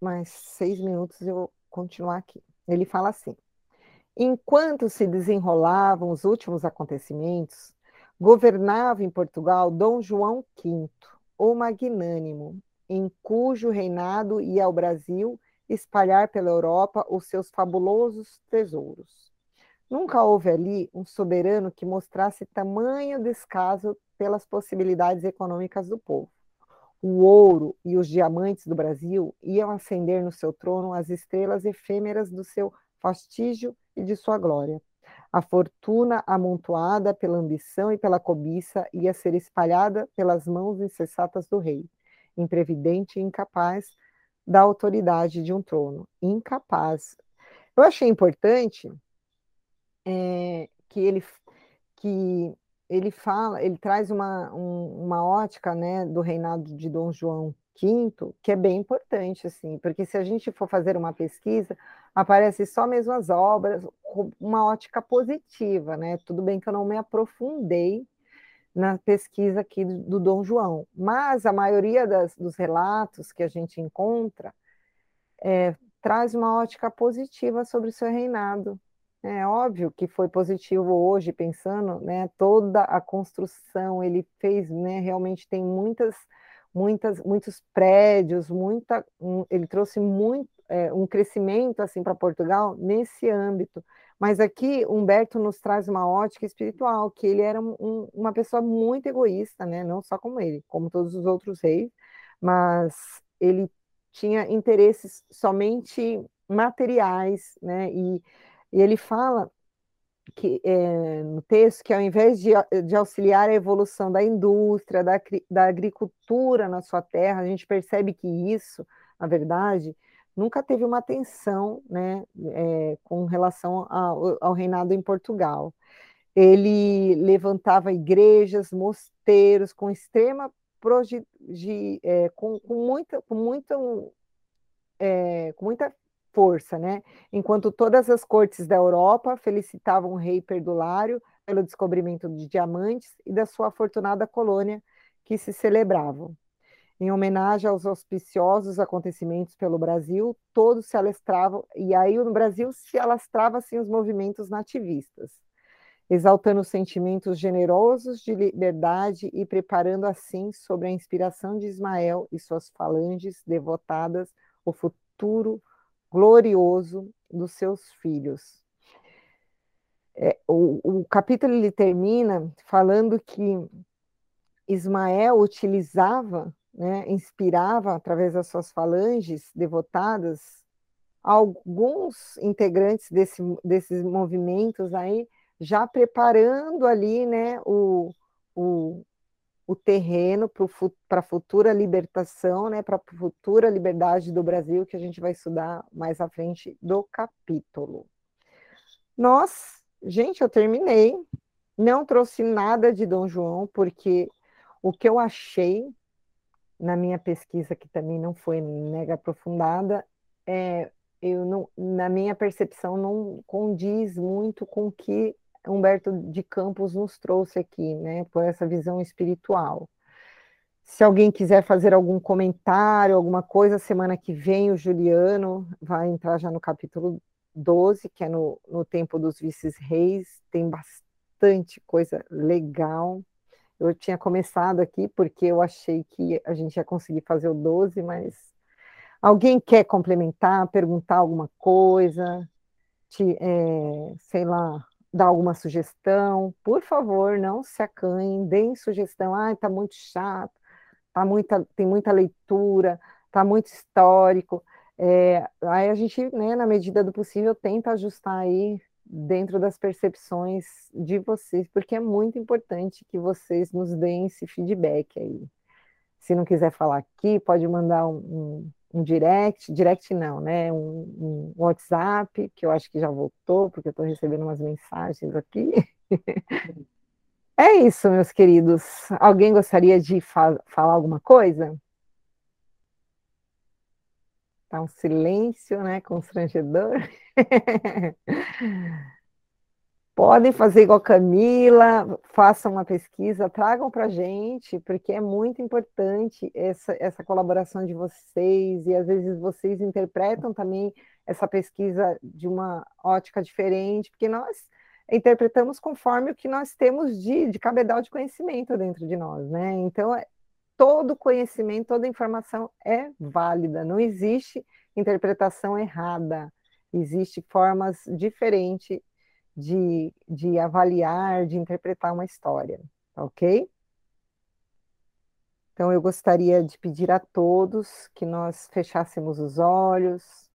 mais seis minutos eu vou continuar aqui. Ele fala assim: enquanto se desenrolavam os últimos acontecimentos, governava em Portugal Dom João V, o Magnânimo, em cujo reinado ia ao Brasil espalhar pela Europa os seus fabulosos tesouros. Nunca houve ali um soberano que mostrasse tamanho descaso pelas possibilidades econômicas do povo o ouro e os diamantes do Brasil iam acender no seu trono as estrelas efêmeras do seu fastígio e de sua glória. A fortuna amontoada pela ambição e pela cobiça ia ser espalhada pelas mãos insensatas do rei, imprevidente e incapaz da autoridade de um trono. Incapaz. Eu achei importante é, que ele que ele fala, ele traz uma, um, uma ótica, né, do reinado de Dom João V, que é bem importante, assim, porque se a gente for fazer uma pesquisa, aparece só mesmo as obras, com uma ótica positiva, né? Tudo bem que eu não me aprofundei na pesquisa aqui do, do Dom João, mas a maioria das, dos relatos que a gente encontra é, traz uma ótica positiva sobre o seu reinado, é óbvio que foi positivo hoje, pensando, né, toda a construção, ele fez, né, realmente tem muitas, muitas, muitos prédios, muita, um, ele trouxe muito, é, um crescimento, assim, para Portugal nesse âmbito, mas aqui Humberto nos traz uma ótica espiritual, que ele era um, uma pessoa muito egoísta, né, não só como ele, como todos os outros reis, mas ele tinha interesses somente materiais, né, e e ele fala que é, no texto que ao invés de, de, auxiliar a evolução da indústria, da, da agricultura na sua terra, a gente percebe que isso, na verdade, nunca teve uma atenção né, é, com relação ao, ao, reinado em Portugal. ele levantava igrejas, mosteiros com extrema é, com, com, muita, com, muita, é, com muita força, né? Enquanto todas as cortes da Europa felicitavam o rei perdulário pelo descobrimento de diamantes e da sua afortunada colônia que se celebravam. Em homenagem aos auspiciosos acontecimentos pelo Brasil, todos se alastravam, e aí no Brasil se alastrava assim os movimentos nativistas, exaltando sentimentos generosos de liberdade e preparando assim, sobre a inspiração de Ismael e suas falanges devotadas, o futuro glorioso dos seus filhos. É, o, o capítulo ele termina falando que Ismael utilizava, né, inspirava através das suas falanges devotadas alguns integrantes desse, desses movimentos aí, já preparando ali né, o, o, o terreno para a futura libertação, né, para a futura liberdade do Brasil, que a gente vai estudar mais à frente do capítulo. Nós, gente, eu terminei, não trouxe nada de Dom João, porque o que eu achei na minha pesquisa, que também não foi mega aprofundada, é, eu não, na minha percepção, não condiz muito com o que Humberto de Campos nos trouxe aqui, né, por essa visão espiritual. Se alguém quiser fazer algum comentário, alguma coisa, semana que vem o Juliano vai entrar já no capítulo 12, que é no, no Tempo dos Vices-Reis, tem bastante coisa legal. Eu tinha começado aqui porque eu achei que a gente ia conseguir fazer o 12, mas alguém quer complementar, perguntar alguma coisa, te, é, sei lá, dar alguma sugestão? Por favor, não se acanhem, deem sugestão. Ah, está muito chato, tá muita, tem muita leitura, está muito histórico. É, aí a gente, né, na medida do possível, tenta ajustar aí dentro das percepções de vocês, porque é muito importante que vocês nos deem esse feedback aí. Se não quiser falar aqui, pode mandar um, um, um direct, direct não, né? Um, um, WhatsApp, que eu acho que já voltou, porque eu estou recebendo umas mensagens aqui. é isso, meus queridos. Alguém gostaria de fa falar alguma coisa? Tá um silêncio, né? Constrangedor. Podem fazer igual Camila, façam uma pesquisa, tragam para a gente, porque é muito importante essa, essa colaboração de vocês, e às vezes vocês interpretam também essa pesquisa de uma ótica diferente, porque nós interpretamos conforme o que nós temos de, de cabedal de conhecimento dentro de nós, né? Então, é, todo conhecimento, toda informação é válida, não existe interpretação errada. Existem formas diferentes de, de avaliar, de interpretar uma história, ok? Então, eu gostaria de pedir a todos que nós fechássemos os olhos,